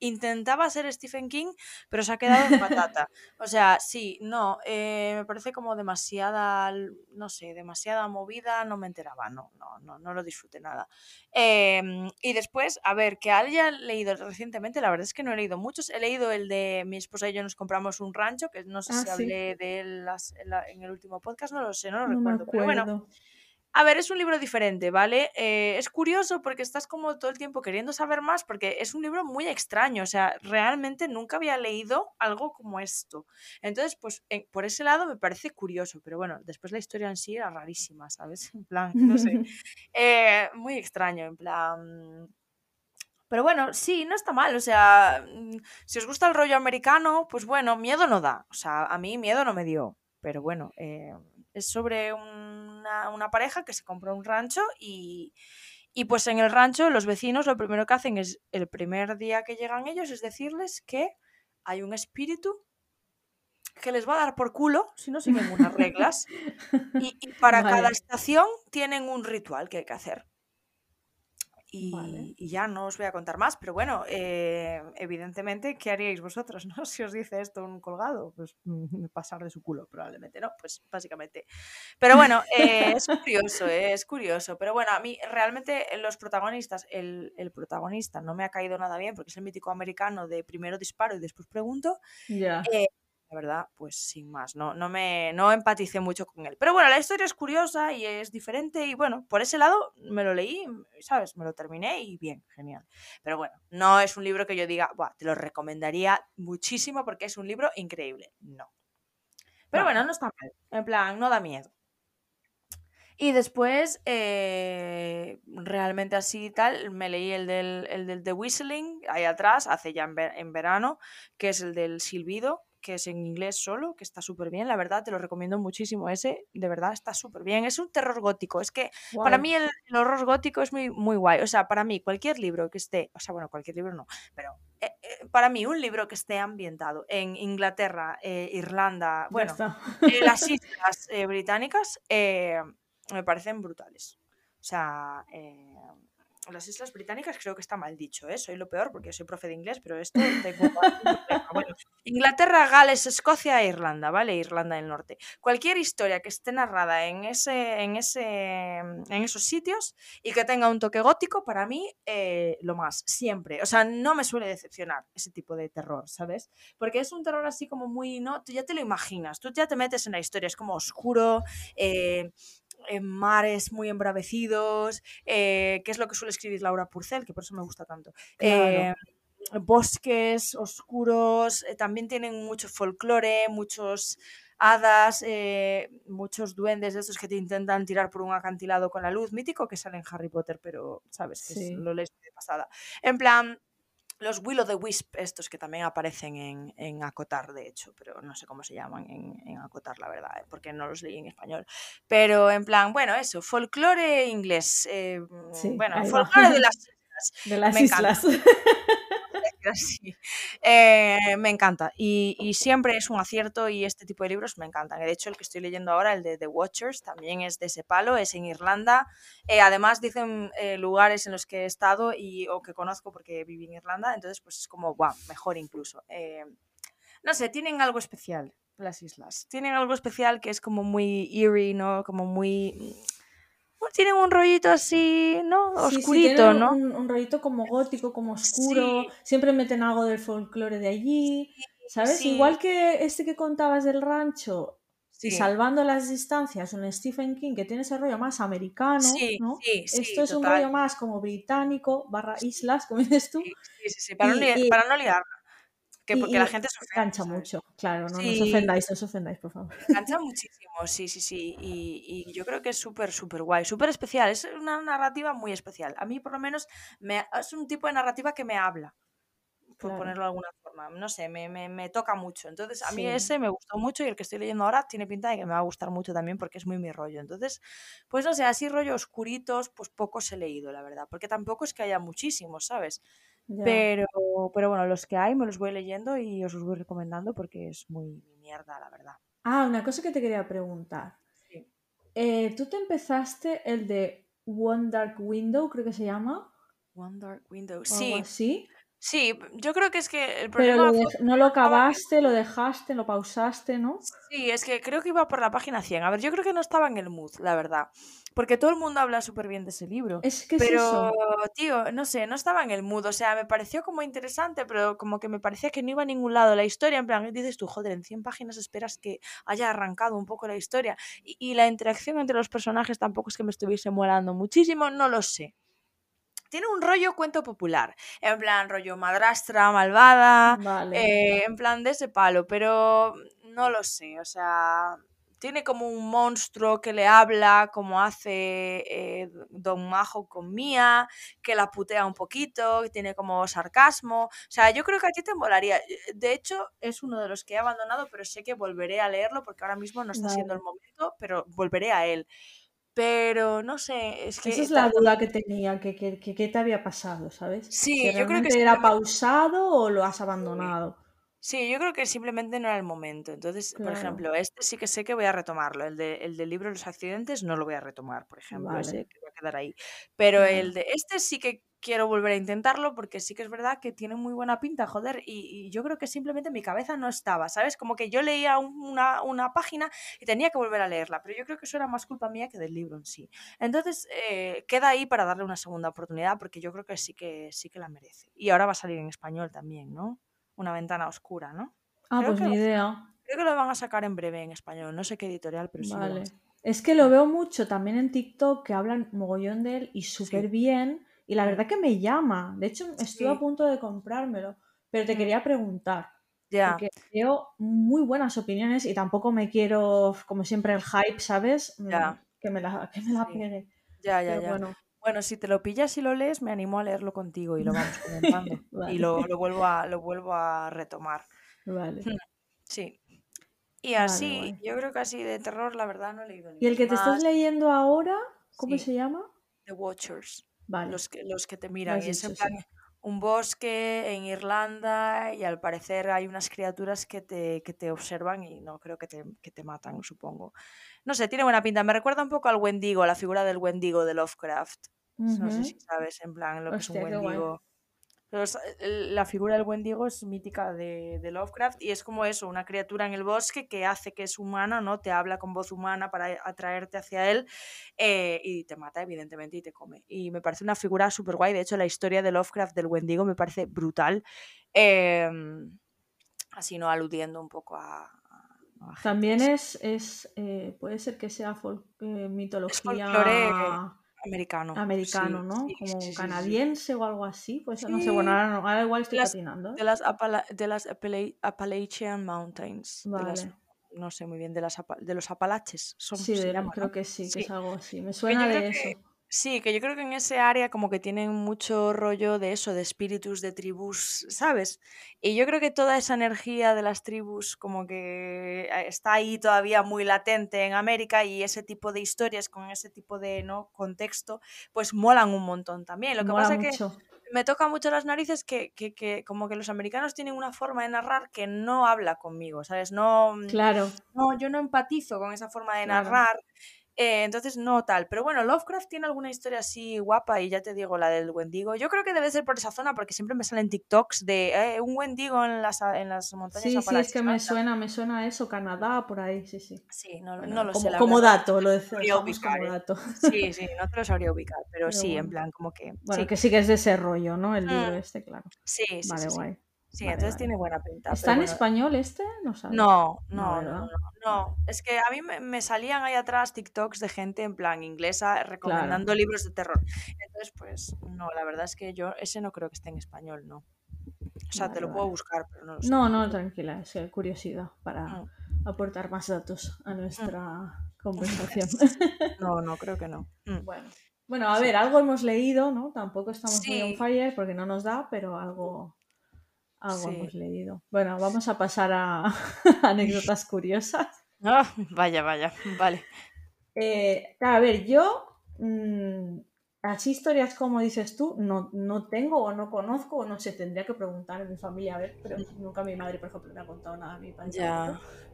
intentaba ser Stephen King, pero se ha quedado en patata. O sea, sí, no, eh, me parece como demasiada, no sé, demasiada movida, no me enteraba, no, no, no, no lo disfruté nada. Em, y después, a ver, que haya leído recientemente, la verdad es que no he leído muchos, he leído el de mi esposa y yo nos compramos un rancho, que no sé ah, si hablé de él en, el último podcast, no lo sé, no lo recuerdo, pero bueno. A ver, es un libro diferente, ¿vale? Eh, es curioso porque estás como todo el tiempo queriendo saber más porque es un libro muy extraño, o sea, realmente nunca había leído algo como esto. Entonces, pues por ese lado me parece curioso, pero bueno, después la historia en sí era rarísima, ¿sabes? En plan, no sé, eh, muy extraño, en plan... Pero bueno, sí, no está mal. O sea, mm, si os gusta el rollo americano, pues bueno, miedo no da. O sea, a mí miedo no me dio. Pero bueno, eh, es sobre una, pareja que se compró un rancho y, pues en el rancho los vecinos lo primero que hacen es el primer día que llegan ellos es decirles que hay un espíritu que les va a dar por culo si no siguen unas reglas y, para cada estación tienen un ritual que hay que hacer. Y, ya no os voy a contar más, pero bueno, eh, evidentemente, ¿qué haríais vosotros, no? Si os dice esto un colgado, pues mm, pasar de su culo, probablemente, ¿no? Pues básicamente. Pero bueno, eh, es curioso, eh, es curioso. Pero bueno, a mí realmente los protagonistas, el, protagonista no me ha caído nada bien porque es el mítico americano de primero disparo y después pregunto. Ya la verdad, pues sin más, no, no me no empaticé mucho con él. Pero bueno, la historia es curiosa y es diferente y bueno, por ese lado me lo leí, ¿sabes? Me lo terminé y bien, genial. Pero bueno, no es un libro que yo diga, Buah, te lo recomendaría muchísimo porque es un libro increíble. No. Pero bueno, no está mal. En plan, no da miedo. Y después, eh, realmente así y tal, me leí el del, el del The Whistling, ahí atrás, hace ya en, verano, que es el del silbido, que es en inglés solo, que está súper bien, la verdad, te lo recomiendo muchísimo. Ese, de verdad, está súper bien. Es un terror gótico. Es que para mí el, horror gótico es muy, muy guay. O sea, para mí cualquier libro que esté, o sea, bueno, cualquier libro no, pero eh, eh, para mí un libro que esté ambientado en Inglaterra, eh, Irlanda, bueno, las islas británicas, me parecen brutales. O sea, las Islas Británicas creo que está mal dicho, ¿eh? soy lo peor porque soy profe de inglés, pero esto tengo bueno, Inglaterra, Gales, Escocia e Irlanda, ¿vale? Irlanda del Norte. Cualquier historia que esté narrada en, ese, en, ese, en esos sitios y que tenga un toque gótico, para mí, eh, lo más, siempre. O sea, no me suele decepcionar ese tipo de terror, ¿sabes? Porque es un terror así como muy, ¿no? Tú ya te lo imaginas, tú ya te metes en la historia, es como oscuro, eh, en mares muy embravecidos, eh, que es lo que suele escribir Laura Purcell, que por eso me gusta tanto. Eh, bosques oscuros, eh, también tienen mucho folclore, muchos hadas, muchos duendes de esos que te intentan tirar por un acantilado con la luz, mítico que sale en Harry Potter, pero sabes que lo lees de pasada. En plan, los Will of the Wisp, estos que también aparecen en, Acotar, de hecho, pero no sé cómo se llaman en, Acotar, la verdad, ¿eh? porque no los leí en español. Pero en plan, bueno, eso, folclore inglés. Eh, bueno, folclore de las islas. De las islas. Eh, me encanta. Y, siempre es un acierto y este tipo de libros me encantan. De hecho, el que estoy leyendo ahora, el de The Watchers, también es de ese palo, es en Irlanda. Eh, además, dicen eh, lugares en los que he estado y, o que conozco porque viví en Irlanda, entonces pues es como, wow, mejor incluso. no sé, tienen algo especial las islas. Tienen algo especial que es como muy eerie, ¿no? Como muy tienen un rollito así, ¿no? Oscurito, ¿no? Un, rollito como gótico, como oscuro. Siempre meten algo del folclore de allí. ¿Sabes? Igual que este que contabas del rancho, y salvando las distancias, un Stephen King que tiene ese rollo más americano, ¿no? Esto es un rollo más como británico, barra islas, como dices tú. Sí, sí, sí, para, no, liarla. Que porque la gente se Cancha mucho, claro, no, sí. os ofendáis, no os ofendáis, por favor. Cancha muchísimo, sí, sí, sí. Y, y yo creo que es súper, súper guay, súper especial. Es una narrativa muy especial. A mí, por lo menos, me, es un tipo de narrativa que me habla por ponerlo de alguna forma. No sé, me, me, me toca mucho. Entonces, a mí ese me gustó mucho y el que estoy leyendo ahora tiene pinta de que me va a gustar mucho también porque es muy mi rollo. Entonces, pues no sé, así rollo oscuritos, pues pocos he leído, la verdad. Porque tampoco es que haya muchísimos, ¿sabes? Pero, pero bueno, los que hay me los voy leyendo y os los voy recomendando porque es muy mierda, la verdad. Ah, una cosa que te quería preguntar. Eh, ¿Tú te empezaste el de One Dark Window, creo que se llama? One Dark Window, sí. ¿Sí? Sí, yo creo que es que el problema. Pero no lo acabaste, lo dejaste, lo pausaste, ¿no? Sí, es que creo que iba por la página 100. A ver, yo creo que no estaba en el mood, la verdad. Porque todo el mundo habla súper bien de ese libro. Es que Pero, tío, no sé, no estaba en el mood. O sea, me pareció como interesante, pero como que me parecía que no iba a ningún lado la historia. En plan, dices tú, joder, en 100 páginas esperas que haya arrancado un poco la historia. Y, y la interacción entre los personajes tampoco es que me estuviese molando muchísimo, no lo sé tiene un rollo cuento popular, en plan rollo madrastra, malvada, eh, en plan de ese palo, pero no lo sé, o sea, tiene como un monstruo que le habla, como hace eh, Don Majo con Mía, que la putea un poquito, que tiene como sarcasmo. O sea, yo creo que a ti te molaría. De hecho, es uno de los que he abandonado, pero sé que volveré a leerlo porque ahora mismo no está siendo el momento, pero volveré a él. Pero no sé, es que... Esa es la duda que tenía, que, que, te había pasado, ¿sabes? Sí, yo creo que... ¿Era pausado o lo has abandonado? Sí, yo creo que simplemente no era el momento. Entonces, por ejemplo, este sí que sé que voy a retomarlo. El, de, el del libro de los accidentes no lo voy a retomar, por ejemplo. Ese que va a quedar ahí. Pero el de este sí que quiero volver a intentarlo porque sí que es verdad que tiene muy buena pinta, joder, y, yo creo que simplemente mi cabeza no estaba, ¿sabes? Como que yo leía una, una, página y tenía que volver a leerla, pero yo creo que eso era más culpa mía que del libro en sí. Entonces, eh, queda ahí para darle una segunda oportunidad porque yo creo que sí que sí que la merece. Y ahora va a salir en español también, ¿no? Una ventana oscura, ¿no? Ah, pues ni idea. Creo que lo van a sacar en breve en español, no sé qué editorial, pero vale. sí. Es que lo veo mucho también en TikTok que hablan mogollón de él y súper bien y la verdad que me llama. De hecho, estuve a punto de comprármelo, pero te mm. quería preguntar. Ya. Porque veo muy buenas opiniones y tampoco me quiero, como siempre, el hype, ¿sabes? Mm, ya. Que me la, que me la pegue. Ya, ya, ya. Bueno. bueno. si te lo pillas y lo lees, me animo a leerlo contigo y lo vamos comentando. Y lo, lo, vuelvo a, lo vuelvo a retomar. Vale. Hmm, sí. Y así, yo creo que así de terror, la verdad, no he leído ¿Y el que te estás leyendo ahora, cómo se llama? The Watchers. Los, que, los que te miran. y es en plan un bosque en Irlanda y al parecer hay unas criaturas que te, que te observan y no creo que te, que te, matan, supongo. No sé, tiene buena pinta. Me recuerda un poco al Wendigo, a la figura del Wendigo de Lovecraft. No sé si sabes, en plan, lo que es un Wendigo. Pero la figura del Wendigo es mítica de, de, Lovecraft y es como eso, una criatura en el bosque que hace que es humana, ¿no? Te habla con voz humana para atraerte hacia él eh, y te mata, evidentemente, y te come. Y me parece una figura súper guay. De hecho, la historia de Lovecraft del Wendigo me parece brutal. Em, así, ¿no? Aludiendo un poco a, También es, es eh, puede ser que sea eh, mitología americano. Americano, ¿no? Como canadiense o algo así. Pues no sé, bueno, ahora, igual estoy patinando. De las, de las Appalachian Mountains. Vale. no sé muy bien, de, las, de los Apalaches. Son, sí, creo que sí, que es algo así. Me suena de eso. Sí, que yo creo que en ese área como que tienen mucho rollo de eso, de espíritus, de tribus, ¿sabes? Y yo creo que toda esa energía de las tribus como que eh, está ahí todavía muy latente en América y ese tipo de historias con ese tipo de ¿no? contexto, pues molan un montón también. Lo que pasa es que me toca mucho las narices que, que, que, como que los americanos tienen una forma de narrar que no habla conmigo, ¿sabes? No, claro. no yo no empatizo con esa forma de narrar. Eh, entonces, no tal. Pero bueno, Lovecraft tiene alguna historia así guapa y ya te digo, la del Wendigo. Yo creo que debe ser por esa zona porque siempre me salen TikToks de eh, un Wendigo en las, en las montañas Sí, sí, es que me suena, me suena eso, Canadá, por ahí, sí, sí. Sí, no, no lo sé. como dato, lo decimos como ¿eh? dato. Sí, sí, no te lo sabría ubicar, pero, sí, en plan, como que... Bueno, que sí que es de ese rollo, ¿no? El libro mm. este, claro. Sí, sí, Vale, sí, guay. Sí, entonces tiene buena pinta. ¿Está en español este? No, no, no, no, no, Es que a mí me, salían ahí atrás TikToks de gente en plan inglesa recomendando libros de terror. Entonces, pues no, la verdad es que yo ese no creo que esté en español, no. O sea, te lo puedo buscar, pero no lo sé. No, no, tranquila, es curiosidad para mm. aportar más datos a nuestra mm. conversación. No, no, creo que no. Mm. Bueno. Bueno, a ver, algo hemos leído, ¿no? Tampoco estamos muy on fire porque no nos da, pero algo, algo hemos leído. Bueno, vamos a pasar a anécdotas curiosas. Ah, vaya, vaya, vale. Eh, a ver, yo así historias como dices tú, no, no tengo o no conozco o no sé, tendría que preguntar en mi familia a ver, pero nunca mi madre, por ejemplo, me ha contado nada a mi padre.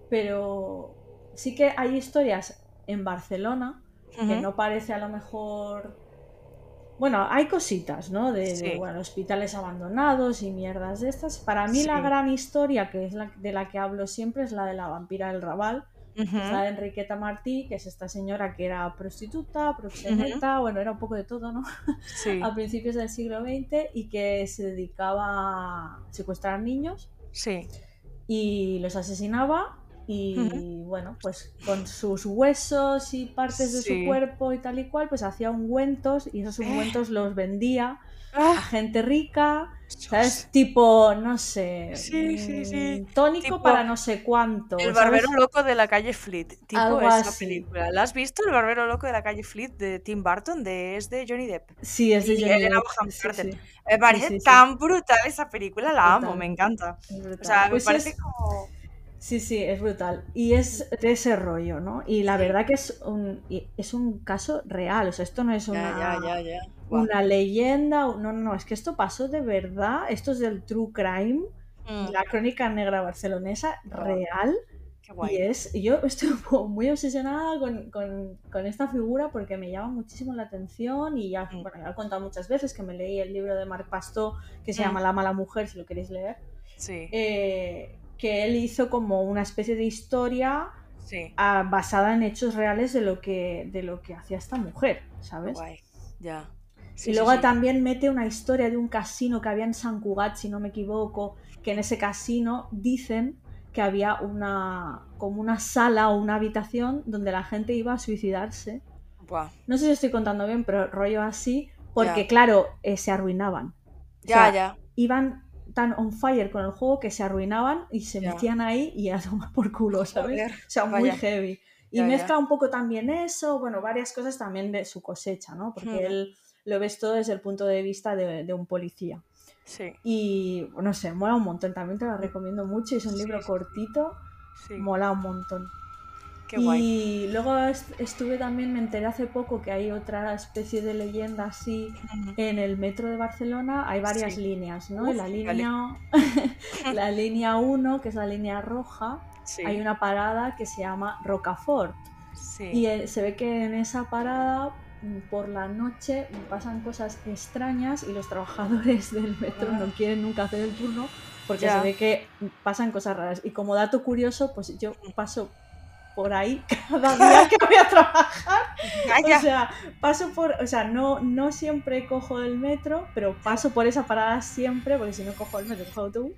Pero sí que hay historias en Barcelona que no parece a lo mejor... Bueno, hay cositas, ¿no? De, bueno, hospitales abandonados y mierdas de estas. Para mí la gran historia, que es la de la que hablo siempre, es la de la vampira del Raval, la de Enriqueta Martí, que es esta señora que era prostituta, proxeneta, bueno, era un poco de todo, ¿no? a principios del siglo XX y que se dedicaba a secuestrar niños. Sí. Y los asesinaba y bueno, pues con sus huesos y partes de su cuerpo y tal y cual, pues hacía ungüentos y esos ungüentos los vendía a ah. gente rica, ¿sabes? Tipo, no sé, sí, sí, sí. Mm, tónico para no sé cuánto. El barbero loco de la calle Fleet, tipo esa película. ¿La has visto? El barbero loco de la calle Fleet de Tim Burton, de, es de Johnny Depp. Sí, es de Johnny Depp. Me parece tan brutal esa película, la amo, me encanta. O sea, me pues parece como Sí, sí, es brutal. Y es de ese rollo, ¿no? Y la verdad que es un, es un caso real. O sea, esto no es una, una leyenda. No, no, no, es que esto pasó de verdad. Esto es del True Crime, mm. la crónica negra barcelonesa real. Qué guay. Y es, yo estoy muy obsesionada con, esta figura porque me llama muchísimo la atención y ya, mm. bueno, ya he contado muchas veces que me leí el libro de Marc Pasto que se mm. llama La mala mujer, si lo queréis leer. Sí. Eh, que él hizo como una especie de historia ah, basada en hechos reales de lo que, de lo que hacía esta mujer, ¿sabes? Ya. y luego también mete una historia de un casino que había en San Cugat, si no me equivoco, que en ese casino dicen que había una como una sala o una habitación donde la gente iba a suicidarse. No sé si estoy contando bien, pero rollo así, porque claro, eh, se arruinaban. Ya, ya. Iban tan on fire con el juego que se arruinaban y se metían ahí y a tomar por culo, ¿sabes? O sea, muy heavy. Y mezcla un poco también eso, bueno, varias cosas también de su cosecha, ¿no? Porque él lo ves todo desde el punto de vista de, un policía. Sí. Y no sé, mola un montón, también te lo recomiendo mucho, es un libro cortito, mola un montón y luego estuve también, me enteré hace poco que hay otra especie de leyenda así en el metro de Barcelona. Hay varias líneas, ¿no? en la línea, la línea 1, que es la línea roja, hay una parada que se llama Rocafort. Y eh, se ve que en esa parada mm, por la noche pasan cosas extrañas y los trabajadores del metro no quieren nunca hacer el turno porque se ve que pasan cosas raras. Y como dato curioso, pues yo paso por ahí cada día que voy a trabajar. O sea, paso por, o sea, no, no siempre cojo el metro, pero paso por esa parada siempre, porque si no cojo el metro, cojo el autobús.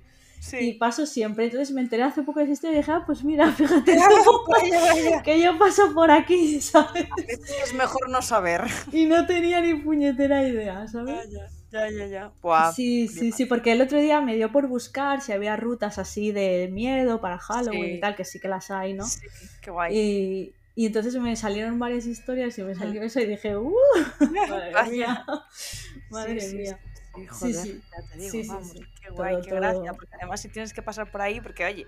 Y paso siempre. Entonces me enteré hace poco de esto y dije, ah, pues mira, fíjate que yo paso por aquí, ¿sabes? Es mejor no saber. Y no tenía ni puñetera idea, ¿sabes? Ya, ya, ya. sí, sí, sí, porque el otro día me dio por buscar si había rutas así de miedo para Halloween y tal, que sí que las hay, ¿no? Sí, qué guay. Y, y entonces me salieron varias historias y me salió eso y dije, ¡uh! Madre mía. Madre mía. Sí, sí. Ya te digo, vamos, qué guay, qué gracia. Porque además si tienes que pasar por ahí, porque oye,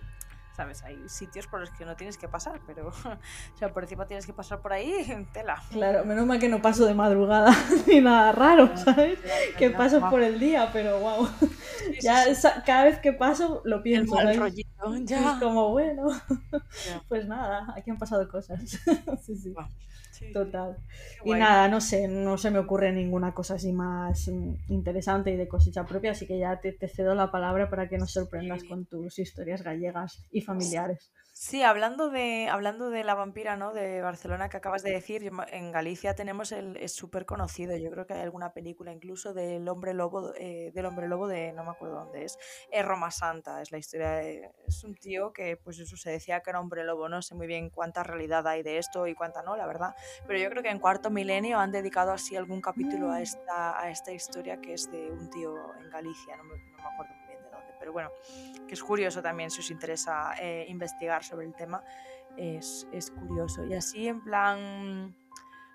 ¿sabes? Hay sitios por los que no tienes que pasar, pero o sea, por encima tienes que pasar por ahí, tela. Claro, menos mal que no paso de madrugada ni nada raro, ¿sabes? que paso por el día, pero wow. ya cada vez que paso lo pienso. El rollito, ya. Es como, bueno, pues nada, aquí han pasado cosas. sí, sí. Total. Y nada, no sé, no se me ocurre ninguna cosa así más mm, interesante y de cosecha propia, así que ya te, te cedo la palabra para que nos sorprendas con tus historias gallegas y familiares. Sí, hablando de, hablando de la vampira, ¿no? De Barcelona que acabas de decir, en Galicia tenemos el, es súper conocido, yo creo que hay alguna película incluso del hombre lobo, eh, del hombre lobo de, no me acuerdo dónde es, es Roma Santa, es la historia de, es un tío que pues eso se decía que era hombre lobo, no sé muy bien cuánta realidad hay de esto y cuánta no, la verdad, pero yo creo que en cuarto milenio han dedicado así algún capítulo a esta, a esta historia que es de un tío en Galicia, no me, no me acuerdo pero bueno, que es curioso también si os interesa eh, investigar sobre el tema, es, es curioso. Y así en plan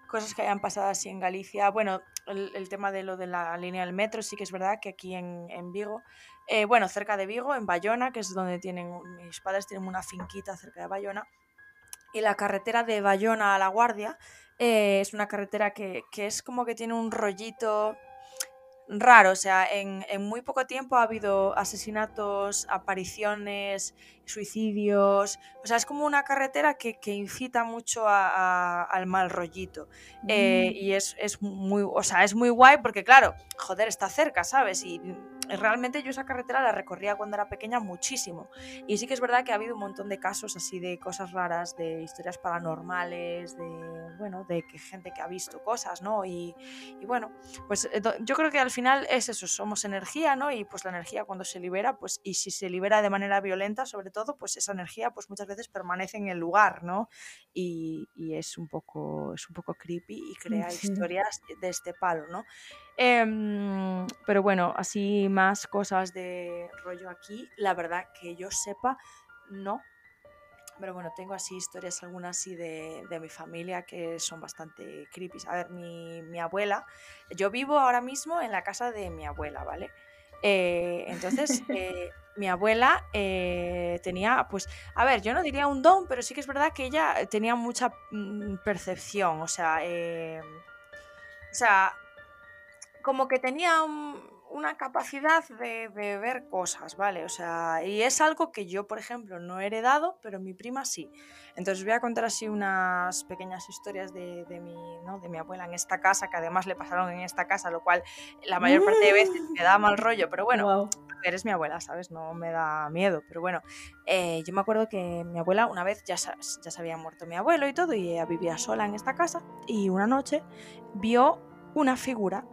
cosas que hayan pasado así en Galicia. Bueno, el, tema de lo de la línea del metro, sí que es verdad que aquí en, en Vigo, eh, bueno, cerca de Vigo, en Bayona, que es donde tienen, mis padres tienen una finquita cerca de Bayona, y la carretera de Bayona a La Guardia eh, es una carretera que, que es como que tiene un rollito raro, o sea, en, muy poco tiempo ha habido asesinatos, apariciones, suicidios, o sea, es como una carretera que, incita mucho al mal rollito. Eh, mm. y es, es, muy, o sea, es muy guay porque, claro, joder, está cerca, ¿sabes? Y realmente yo esa carretera la recorría cuando era pequeña muchísimo. Y sí que es verdad que ha habido un montón de casos así de cosas raras, de historias paranormales, de, bueno, de que gente que ha visto cosas, ¿no? Y, y bueno, pues eh, yo creo que al final es eso, somos energía, ¿no? Y pues la energía cuando se libera, pues, y si se libera de manera violenta, sobre todo, pues esa energía pues muchas veces permanece en el lugar, ¿no? Y, y es, un poco, es un poco creepy y crea historias de este palo, ¿no? Em, pero bueno, así más cosas de rollo aquí. La verdad que yo sepa, no. Pero bueno, tengo así historias algunas así de, de mi familia que son bastante creepy. A ver, mi, mi, abuela, yo vivo ahora mismo en la casa de mi abuela, ¿vale? Eh, entonces, eh, mi abuela eh, tenía, pues, a ver, yo no diría un don, pero sí que es verdad que ella tenía mucha mm, percepción, o sea, o sea, como que tenía una capacidad de, ver cosas, ¿vale? O sea, y es algo que yo, por ejemplo, no he heredado, pero mi prima sí. Entonces voy a contar así unas pequeñas historias de, mi, ¿no? de mi abuela en esta casa, que además le pasaron en esta casa, lo cual la mayor parte de veces me da mal rollo, pero bueno, eres mi abuela, ¿sabes? No me da miedo, pero bueno, eh, yo me acuerdo que mi abuela una vez ya, ya se había muerto mi abuelo y todo, y ella vivía sola en esta casa, y una noche vio una figura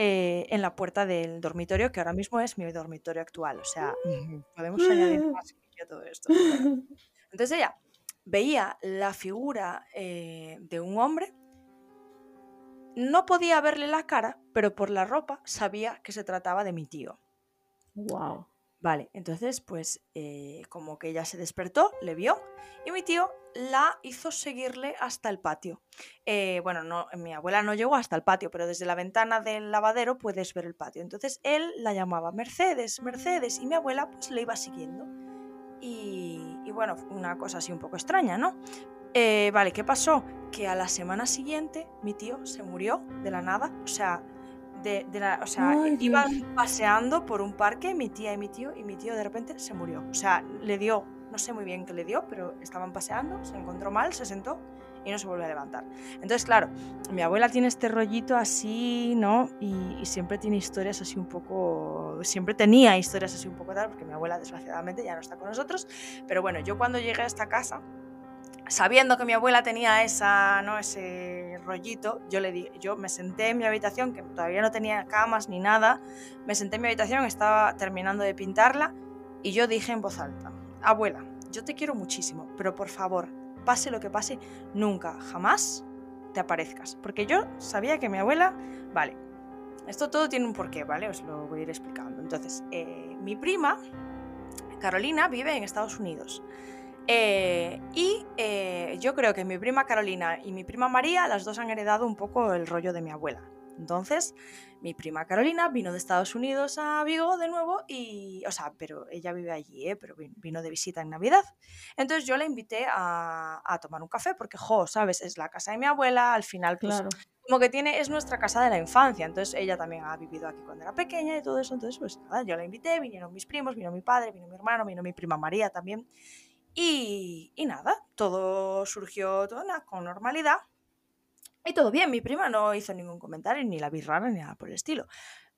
eh, en la puerta del dormitorio, que ahora mismo es mi dormitorio actual. O sea, podemos añadir más a todo esto. Entonces ella veía la figura eh, de un hombre, no podía verle la cara, pero por la ropa sabía que se trataba de mi tío. Wow. Vale, entonces pues eh, como que ella se despertó, le vio y mi tío la hizo seguirle hasta el patio. Eh, bueno, no, mi abuela no llegó hasta el patio, pero desde la ventana del lavadero puedes ver el patio. Entonces él la llamaba Mercedes, Mercedes y mi abuela pues le iba siguiendo. Y, y bueno, una cosa así un poco extraña, ¿no? Eh, vale, ¿qué pasó? Que a la semana siguiente mi tío se murió de la nada, o sea de, la, o sea, iban paseando por un parque, mi tía y mi tío, y mi tío de repente se murió. O sea, le dio, no sé muy bien qué le dio, pero estaban paseando, se encontró mal, se sentó y no se volvió a levantar. Entonces, claro, mi abuela tiene este rollito así, ¿no? Y, y, siempre tiene historias así un poco, siempre tenía historias así un poco tal, porque mi abuela desgraciadamente ya no está con nosotros. Pero bueno, yo cuando llegué a esta casa, sabiendo que mi abuela tenía esa, ¿no? ese rollito, yo, le di, yo me senté en mi habitación, que todavía no tenía camas ni nada, me senté en mi habitación, estaba terminando de pintarla y yo dije en voz alta, abuela, yo te quiero muchísimo, pero por favor, pase lo que pase, nunca, jamás te aparezcas. Porque yo sabía que mi abuela, vale, esto todo tiene un porqué, ¿vale? Os lo voy a ir explicando. Entonces, eh, mi prima, Carolina, vive en Estados Unidos. Eh, y eh, yo creo que mi prima Carolina y mi prima María, las dos han heredado un poco el rollo de mi abuela. Entonces, mi prima Carolina vino de Estados Unidos a Vigo de nuevo y, o sea, pero ella vive allí, ¿eh? pero vino de visita en Navidad. Entonces yo la invité a, a, tomar un café porque, jo, sabes, es la casa de mi abuela, al final, pues, claro. como que tiene, es nuestra casa de la infancia. Entonces ella también ha vivido aquí cuando era pequeña y todo eso. Entonces, pues nada, yo la invité, vinieron mis primos, vino mi padre, vino mi hermano, vino mi prima María también. Y, nada, todo surgió todo, con normalidad. Y todo bien, mi prima no hizo ningún comentario, ni la vi rara, ni nada por el estilo.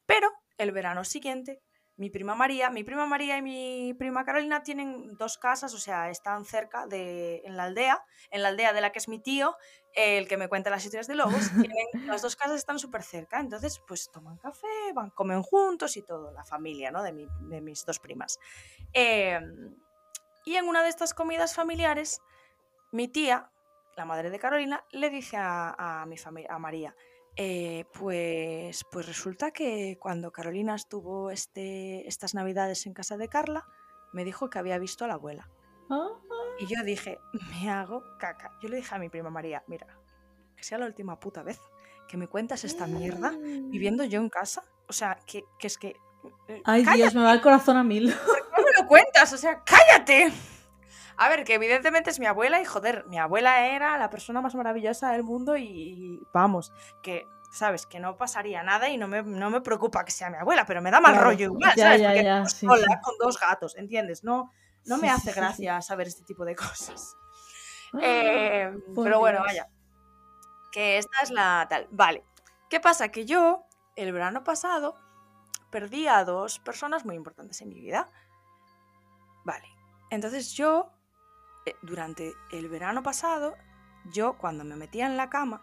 Pero el verano siguiente, mi prima María, mi prima María y mi prima Carolina tienen dos casas, o sea, están cerca de, en la aldea, en la aldea de la que es mi tío, el que me cuenta las historias de lobos, las dos casas están súper cerca, entonces pues toman café, van, comen juntos y todo, la familia, ¿no? De, de mis dos primas. Eh, y en una de estas comidas familiares, mi tía la madre de Carolina, le dice a, mi familia, a María, eh, pues, pues resulta que cuando Carolina estuvo este, estas navidades en casa de Carla, me dijo que había visto a la abuela. Y yo dije, me hago caca. Yo le dije a mi prima María, mira, que sea la última puta vez que me cuentas esta mierda viviendo yo en casa. O sea, que, es que... Eh, Ay, Dios, me va el corazón a mil. ¿Por qué me lo cuentas? O sea, cállate. A ver, que evidentemente es mi abuela y joder, mi abuela era la persona más maravillosa del mundo y, vamos, que sabes, que no pasaría nada y no me, no me preocupa que sea mi abuela, pero me da mal rollo igual, ¿sabes? Porque sola con dos gatos, ¿entiendes? No, no me hace gracia saber este tipo de cosas. Ah, eh, pero bueno, vaya. Que esta es la tal. Vale. ¿Qué pasa? Que yo, el verano pasado, perdí a dos personas muy importantes en mi vida. Vale. Entonces yo eh, durante el verano pasado, yo cuando me metía en la cama,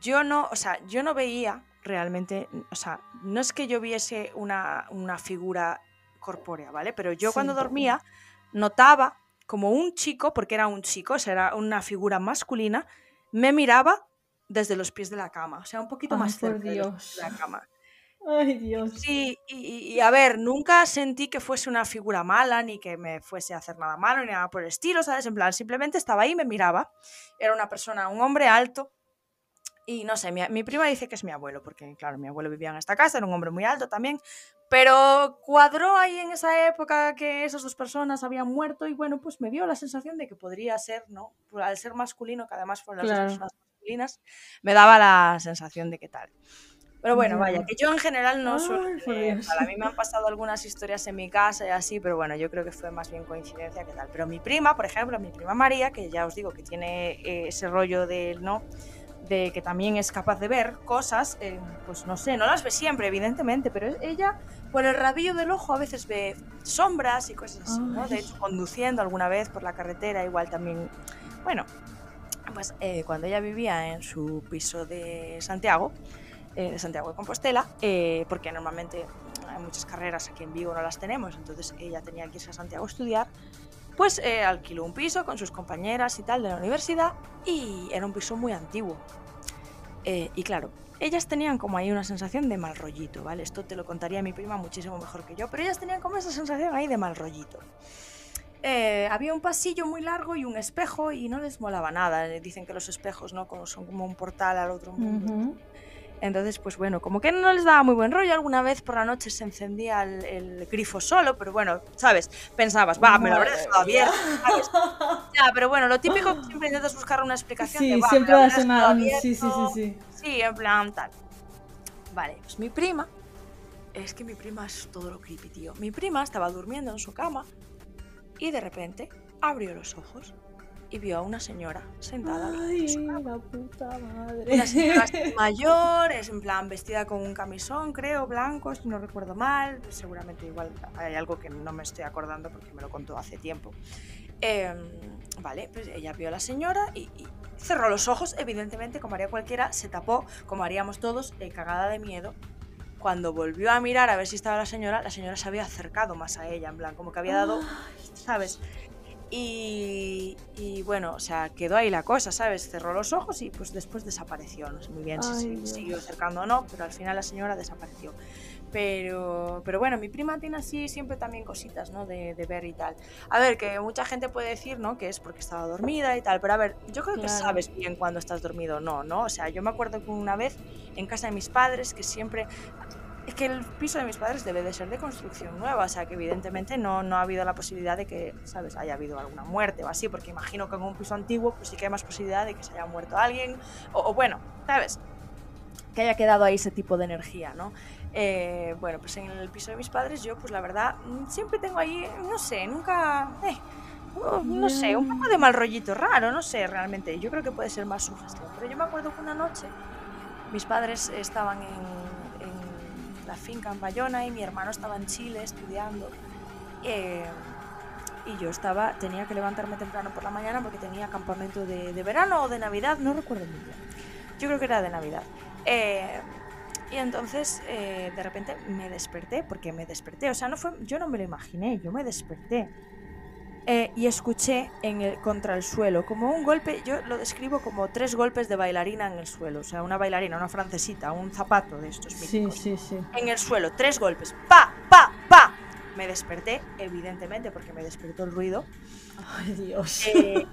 yo no, o sea, yo no veía realmente, o sea, no es que yo viese una, figura corpórea, ¿vale? Pero yo cuando dormía notaba como un chico, porque era un chico, o sea, era una figura masculina, me miraba desde los pies de la cama, o sea, un poquito más cerca de la cama. Ay, Dios. Sí, y, a ver, nunca sentí que fuese una figura mala, ni que me fuese a hacer nada malo, ni nada por el estilo, ¿sabes? En plan, simplemente estaba ahí y me miraba. Era una persona, un hombre alto. Y no sé, mi, prima dice que es mi abuelo, porque claro, mi abuelo vivía en esta casa, era un hombre muy alto también. Pero cuadró ahí en esa época que esas dos personas habían muerto y bueno, pues me dio la sensación de que podría ser, ¿no? Al ser masculino, que además fueron las dos personas masculinas, me daba la sensación de que tal. Pero bueno, vaya, que yo en general no suelo. a mí me han pasado algunas historias en mi casa y así, pero bueno, yo creo que fue más bien coincidencia que tal. Pero mi prima, por ejemplo, mi prima María, que ya os digo que tiene eh, ese rollo de, ¿no? de que también es capaz de ver cosas, eh, pues no sé, no las ve siempre, evidentemente, pero ella por el rabillo del ojo a veces ve sombras y cosas así, ¿no? De hecho, conduciendo alguna vez por la carretera, igual también, bueno, pues eh, cuando ella vivía en su piso de Santiago, eh, de Santiago de Compostela, eh, porque normalmente hay muchas carreras aquí en Vigo no las tenemos, entonces ella tenía que irse a Santiago a estudiar, pues eh, alquiló un piso con sus compañeras y tal de la universidad y era un piso muy antiguo. y claro, ellas tenían como ahí una sensación de mal rollito, ¿vale? Esto te lo contaría mi prima muchísimo mejor que yo, pero ellas tenían como esa sensación ahí de mal rollito. había un pasillo muy largo y un espejo y no les molaba nada. Dicen que los espejos no son como un portal al otro mundo. Entonces, pues bueno, como que no les daba muy buen rollo. Alguna vez por la noche se encendía el, grifo solo, pero bueno, ¿sabes? Pensabas, va, me lo habré dejado abierto, ¿sabes? Ya, pero bueno, lo típico que siempre intentas buscar una explicación. Sí, siempre das una. Sí, sí, sí, sí. Sí, en plan tal. Vale, pues mi prima. Es que mi prima es todo lo creepy, tío. Mi prima estaba durmiendo en su cama y de repente abrió los ojos y vio a una señora sentada. Ay, la puta madre. Una señora mayor, es en plan vestida con un camisón, creo, blanco, si no recuerdo mal. Seguramente igual hay algo que no me estoy acordando porque me lo contó hace tiempo. Em, vale, pues ella vio a la señora y, cerró los ojos, evidentemente, como haría cualquiera, se tapó, como haríamos todos, eh, cagada de miedo. Cuando volvió a mirar a ver si estaba la señora, la señora se había acercado más a ella, en plan, como que había dado, ¿sabes? Y, bueno, o sea, quedó ahí la cosa, ¿sabes? Cerró los ojos y pues después desapareció. No sé muy bien si siguió acercando o no, pero al final la señora desapareció. Pero, pero bueno, mi prima tiene así siempre también cositas, ¿no? De, ver y tal. A ver, que mucha gente puede decir, ¿no? Que es porque estaba dormida y tal, pero a ver, yo creo que sabes bien cuando estás dormido o no, ¿no? O sea, yo me acuerdo que una vez en casa de mis padres, que siempre es que el piso de mis padres debe de ser de construcción nueva, o sea que evidentemente no, no ha habido la posibilidad de que, ¿sabes?, haya habido alguna muerte o así, porque imagino que en un piso antiguo pues sí que hay más posibilidad de que se haya muerto alguien, o, bueno, ¿sabes?, que haya quedado ahí ese tipo de energía, ¿no? Eh, bueno, pues en el piso de mis padres yo, pues la verdad, mm, siempre tengo ahí, no sé, nunca... Eh, no sé, un poco de mal rollito raro, no sé realmente. Yo creo que puede ser más sugestión. Pero yo me acuerdo que una noche mis padres estaban en, la finca en Bayona y mi hermano estaba en Chile estudiando. Eh, y yo estaba, tenía que levantarme temprano por la mañana porque tenía campamento de, verano o de Navidad, no recuerdo muy bien. Yo creo que era de Navidad. Eh, y entonces eh, de repente me desperté, porque me desperté, o sea, no fue, yo no me lo imaginé, yo me desperté. Eh, y escuché en el, contra el suelo como un golpe, yo lo describo como tres golpes de bailarina en el suelo, o sea, una bailarina, una francesita, un zapato de estos míticos. Sí, sí, sí. En el suelo, tres golpes, pa, pa, pa. Me desperté, evidentemente, porque me despertó el ruido. Ay, Dios. Eh,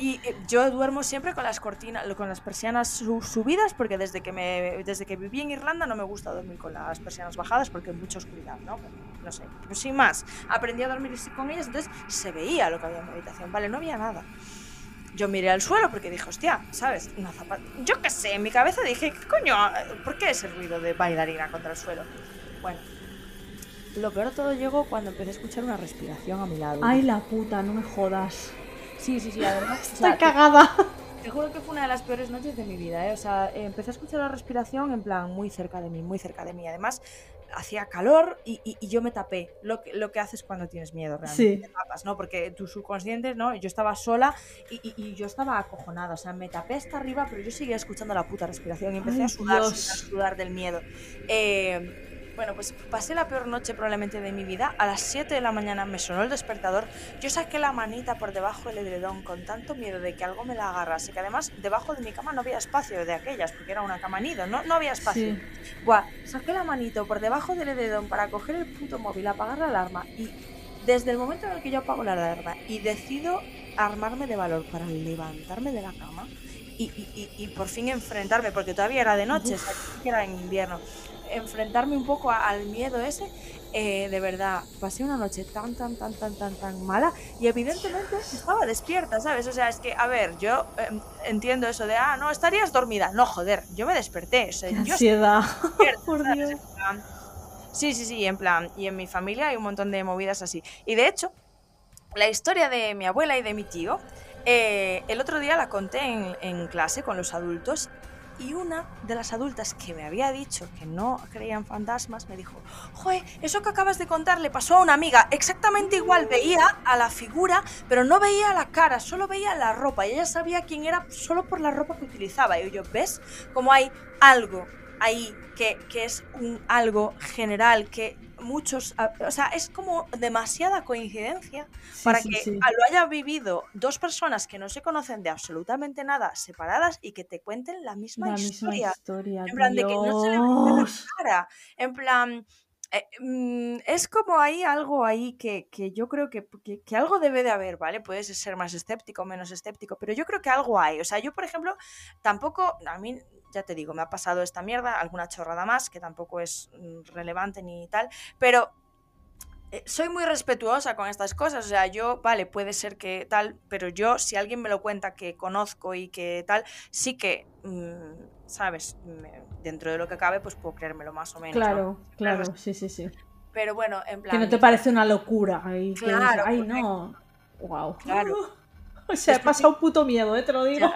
y eh, yo duermo siempre con las cortinas, con las persianas subidas, porque desde que, me, desde que viví en Irlanda no me gusta dormir con las persianas bajadas porque hay mucha oscuridad, ¿no? No sé, pues sin más. Aprendí a dormir con ellas, entonces se veía lo que había en mi habitación, ¿vale? No había nada. Yo miré al suelo porque dije, hostia, ¿sabes? Una zapata. Yo qué sé, en mi cabeza dije, ¿qué coño? ¿Por qué ese ruido de bailarina contra el suelo? Bueno, lo peor de todo llegó cuando empecé a escuchar una respiración a mi lado. Ay, la puta, no me jodas. Sí, sí, sí, además. Estoy cagada. Te, juro que fue una de las peores noches de mi vida, ¿eh? O sea, empecé a escuchar la respiración en plan muy cerca de mí, muy cerca de mí. Además, hacía calor y, y, yo me tapé. Lo que, lo que haces cuando tienes miedo, realmente. Sí. Te tapas, ¿no? Porque tu subconsciente, ¿no? Yo estaba sola y, y, yo estaba acojonada. O sea, me tapé hasta arriba, pero yo seguía escuchando la puta respiración y empecé Ay, a sudar, a sudar del miedo. Eh bueno, pues pasé la peor noche probablemente de mi vida. A las 7 de la mañana me sonó el despertador. Yo saqué la manita por debajo del edredón con tanto miedo de que algo me la agarrase, que además debajo de mi cama no había espacio de aquellas, porque era una cama nido, no, no había espacio. Sí. Buah, saqué la manito por debajo del edredón para coger el puto móvil, apagar la alarma y desde el momento en el que yo apago la alarma y decido armarme de valor para levantarme de la cama y, y, y, y por fin enfrentarme, porque todavía era de noche, o sea, que era en invierno, enfrentarme un poco a, al miedo ese, eh, de verdad, pasé una noche tan, tan, tan, tan, tan, tan mala y evidentemente estaba despierta, ¿sabes? O sea, es que, a ver, yo eh, entiendo eso de, ah, no, estarías dormida. No, joder, yo me desperté. O sea, Qué yo ansiedad. despierta, Por. Dios. Sí, sí, sí, en plan, y en mi familia hay un montón de movidas así. Y de hecho, la historia de mi abuela y de mi tío, eh, el otro día la conté en, en clase con los adultos y una de las adultas que me había dicho que no creían fantasmas me dijo, joder, eso que acabas de contar le pasó a una amiga, exactamente igual, veía a la figura, pero no veía la cara, solo veía la ropa y ella sabía quién era solo por la ropa que utilizaba. Y yo, ¿ves? Como hay algo ahí que, que es un algo general que muchos, o sea, es como demasiada coincidencia Sí, para sí, que sí. lo haya vivido dos personas que no se conocen de absolutamente nada separadas y que te cuenten la misma La misma historia. En plan, de que no se le la cara. En plan, eh, mm, es como hay algo ahí que, que yo creo que, que, que algo debe de haber, ¿vale? Puedes ser más escéptico menos escéptico, pero yo creo que algo hay. O sea, yo, por ejemplo, tampoco, a mí, ya te digo, me ha pasado esta mierda, alguna chorrada más, que tampoco es mm, relevante ni tal, pero eh, soy muy respetuosa con estas cosas, o sea, yo, vale, puede ser que tal, pero yo, si alguien me lo cuenta que conozco y que tal, sí que, mm, ¿sabes? Me- dentro de lo que cabe, pues puedo creérmelo más o menos. ¿no? Claro, claro, sí, sí, sí. Pero bueno, en plan... Que no te parece una locura. Ahí, que Claro, dices, Ay, no. Wow. Claro. O sea, he pasado puto miedo, ¿eh? te lo digo.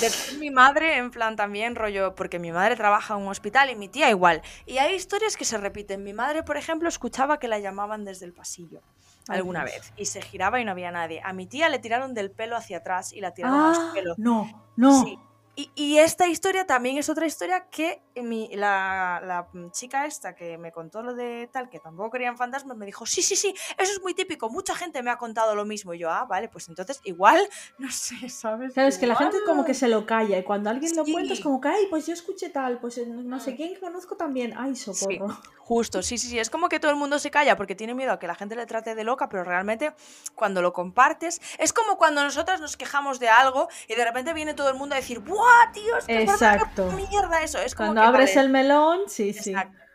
Después mi madre, en plan, también rollo, porque mi madre trabaja en un hospital y mi tía igual. Y hay historias que se repiten. Mi madre, por ejemplo, escuchaba que la llamaban desde el pasillo alguna vez y se giraba y no había nadie. A mi tía le tiraron del pelo hacia atrás y la tiraron al Ah, suelo. no, no. Sí. Y, y esta historia también es otra historia que mi, la, la chica esta que me contó lo de tal, que tampoco creían fantasmas, me dijo, sí, sí, sí, eso es muy típico, mucha gente me ha contado lo mismo. Y yo, ah, vale, pues entonces igual, no sé, ¿sabes? Claro, es que la gente como que se lo calla y cuando alguien lo Sí. cuenta es como que, ay, pues yo escuché tal, pues eh, no sé quién que conozco también, ay, socorro. Justo, sí, sí, sí. Es como que todo el mundo se calla porque tiene miedo a que la gente le trate de loca, pero realmente cuando lo compartes, es como cuando nosotras nos quejamos de algo y de repente viene todo el mundo a decir, ¡buah, tío! Es que Exacto. mierda eso. Es como Cuando que, abres vale, el melón, sí,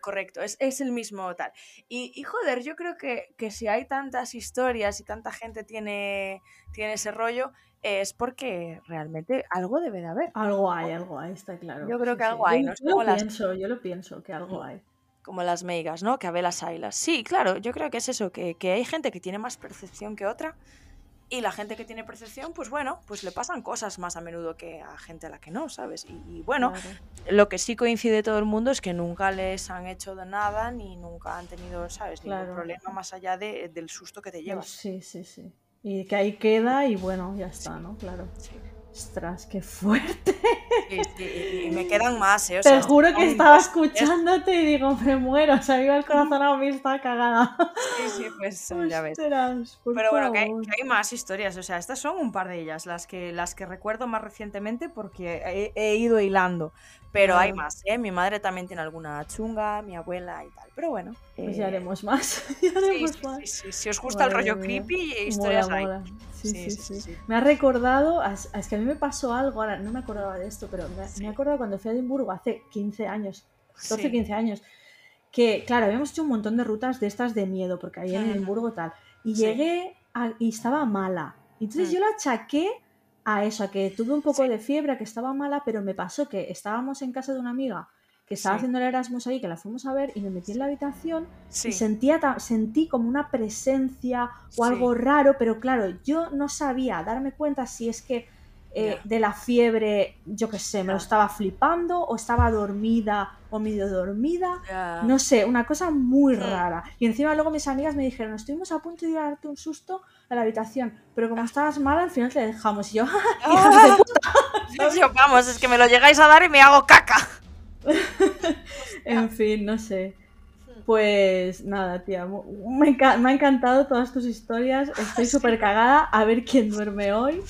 correcto, es, es el mismo tal. Y, y, joder, yo creo que, que si hay tantas historias y tanta gente tiene, tiene ese rollo, es porque realmente algo debe de haber. Algo hay, algo hay, está claro. Yo creo que sí. algo hay, ¿no? Yo como lo las- pienso, yo lo pienso, que algo hay. Como las meigas, ¿no? Que a velas ailas. Sí, claro, yo creo que es eso, que, que hay gente que tiene más percepción que otra. Y la gente que tiene percepción, pues bueno, pues le pasan cosas más a menudo que a gente a la que no, ¿sabes? Y, y bueno, Claro. lo que sí coincide todo el mundo es que nunca les han hecho de nada ni nunca han tenido, ¿sabes? Ningún problema más allá de- del susto que te llevas. sí, sí, sí. Y que ahí queda y bueno, ya está, ¿no? Claro. Sí. Ostras, qué fuerte. Sí, sí, y me quedan más, ¿eh? Te juro que estaba escuchándote y digo, me muero, se ha ido el corazón a mí, está cagada. Sí, sí, pues ya ves. Pero bueno, que hay, más historias, o sea, estas son un par de ellas, las que, las que recuerdo más recientemente porque he, ido hilando. Pero hay más, ¿eh? Mi madre también tiene alguna chunga, mi abuela y tal. Pero bueno. Pues ya eh, haremos más. ya haremos sí, más. Sí, si os gusta el rollo creepy, historias hay. Sí, sí, sí, Me ha recordado, es que a mí me pasó algo, ahora no me acordaba de esto, pero me, me he acordado cuando fui a Edimburgo hace 15 años, 12, 15 años, que claro, habíamos hecho un montón de rutas de estas de miedo, porque ahí en Edimburgo tal, y llegué y estaba mala. Entonces mm. yo la achaqué a eso, a que tuve un poco de fiebre, que estaba mala, pero me pasó que estábamos en casa de una amiga que estaba haciendo el Erasmus ahí, que la fuimos a ver y me metí en la habitación y sentía sentí como una presencia o algo raro, pero claro, yo no sabía darme cuenta si es que eh, de la fiebre, yo qué sé, me lo estaba flipando o estaba dormida o medio dormida, no sé, una cosa muy hmm. rara. Y encima luego mis amigas me dijeron, estuvimos a punto de darte un susto a la habitación, pero como ah. estabas mal, al final te dejamos. Y yo, hijas de puta! vamos, es que me lo llegáis a dar y me hago caca. en fin, no sé. Pues nada, tía, me, ha encantado todas tus historias. Estoy súper cagada a ver quién duerme hoy.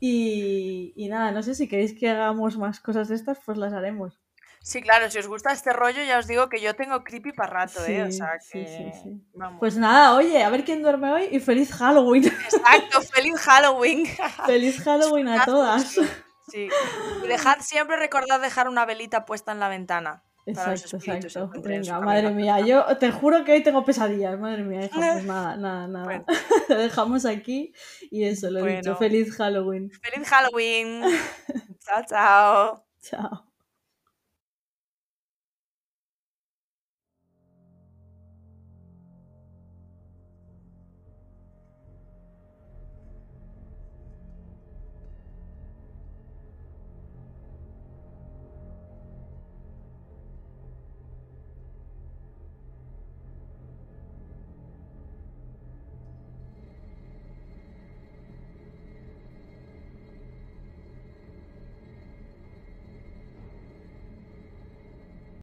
Y, nada, no sé si queréis que hagamos más cosas de estas, pues las haremos. Sí, claro, si os gusta este rollo, ya os digo que yo tengo creepy para rato, ¿eh? O sea que. Pues nada, oye, a ver quién duerme hoy y feliz Halloween. Exacto, feliz Halloween. feliz Halloween a todas. Sí. Y dejad siempre recordad dejar una velita puesta en la ventana. Exacto, exacto. Venga, madre mía, yo te juro que hoy tengo pesadillas, madre mía, hija, pues nada, nada, nada. Te dejamos aquí y eso, lo he dicho. Feliz Halloween. Feliz Halloween. chao, chao. Chao.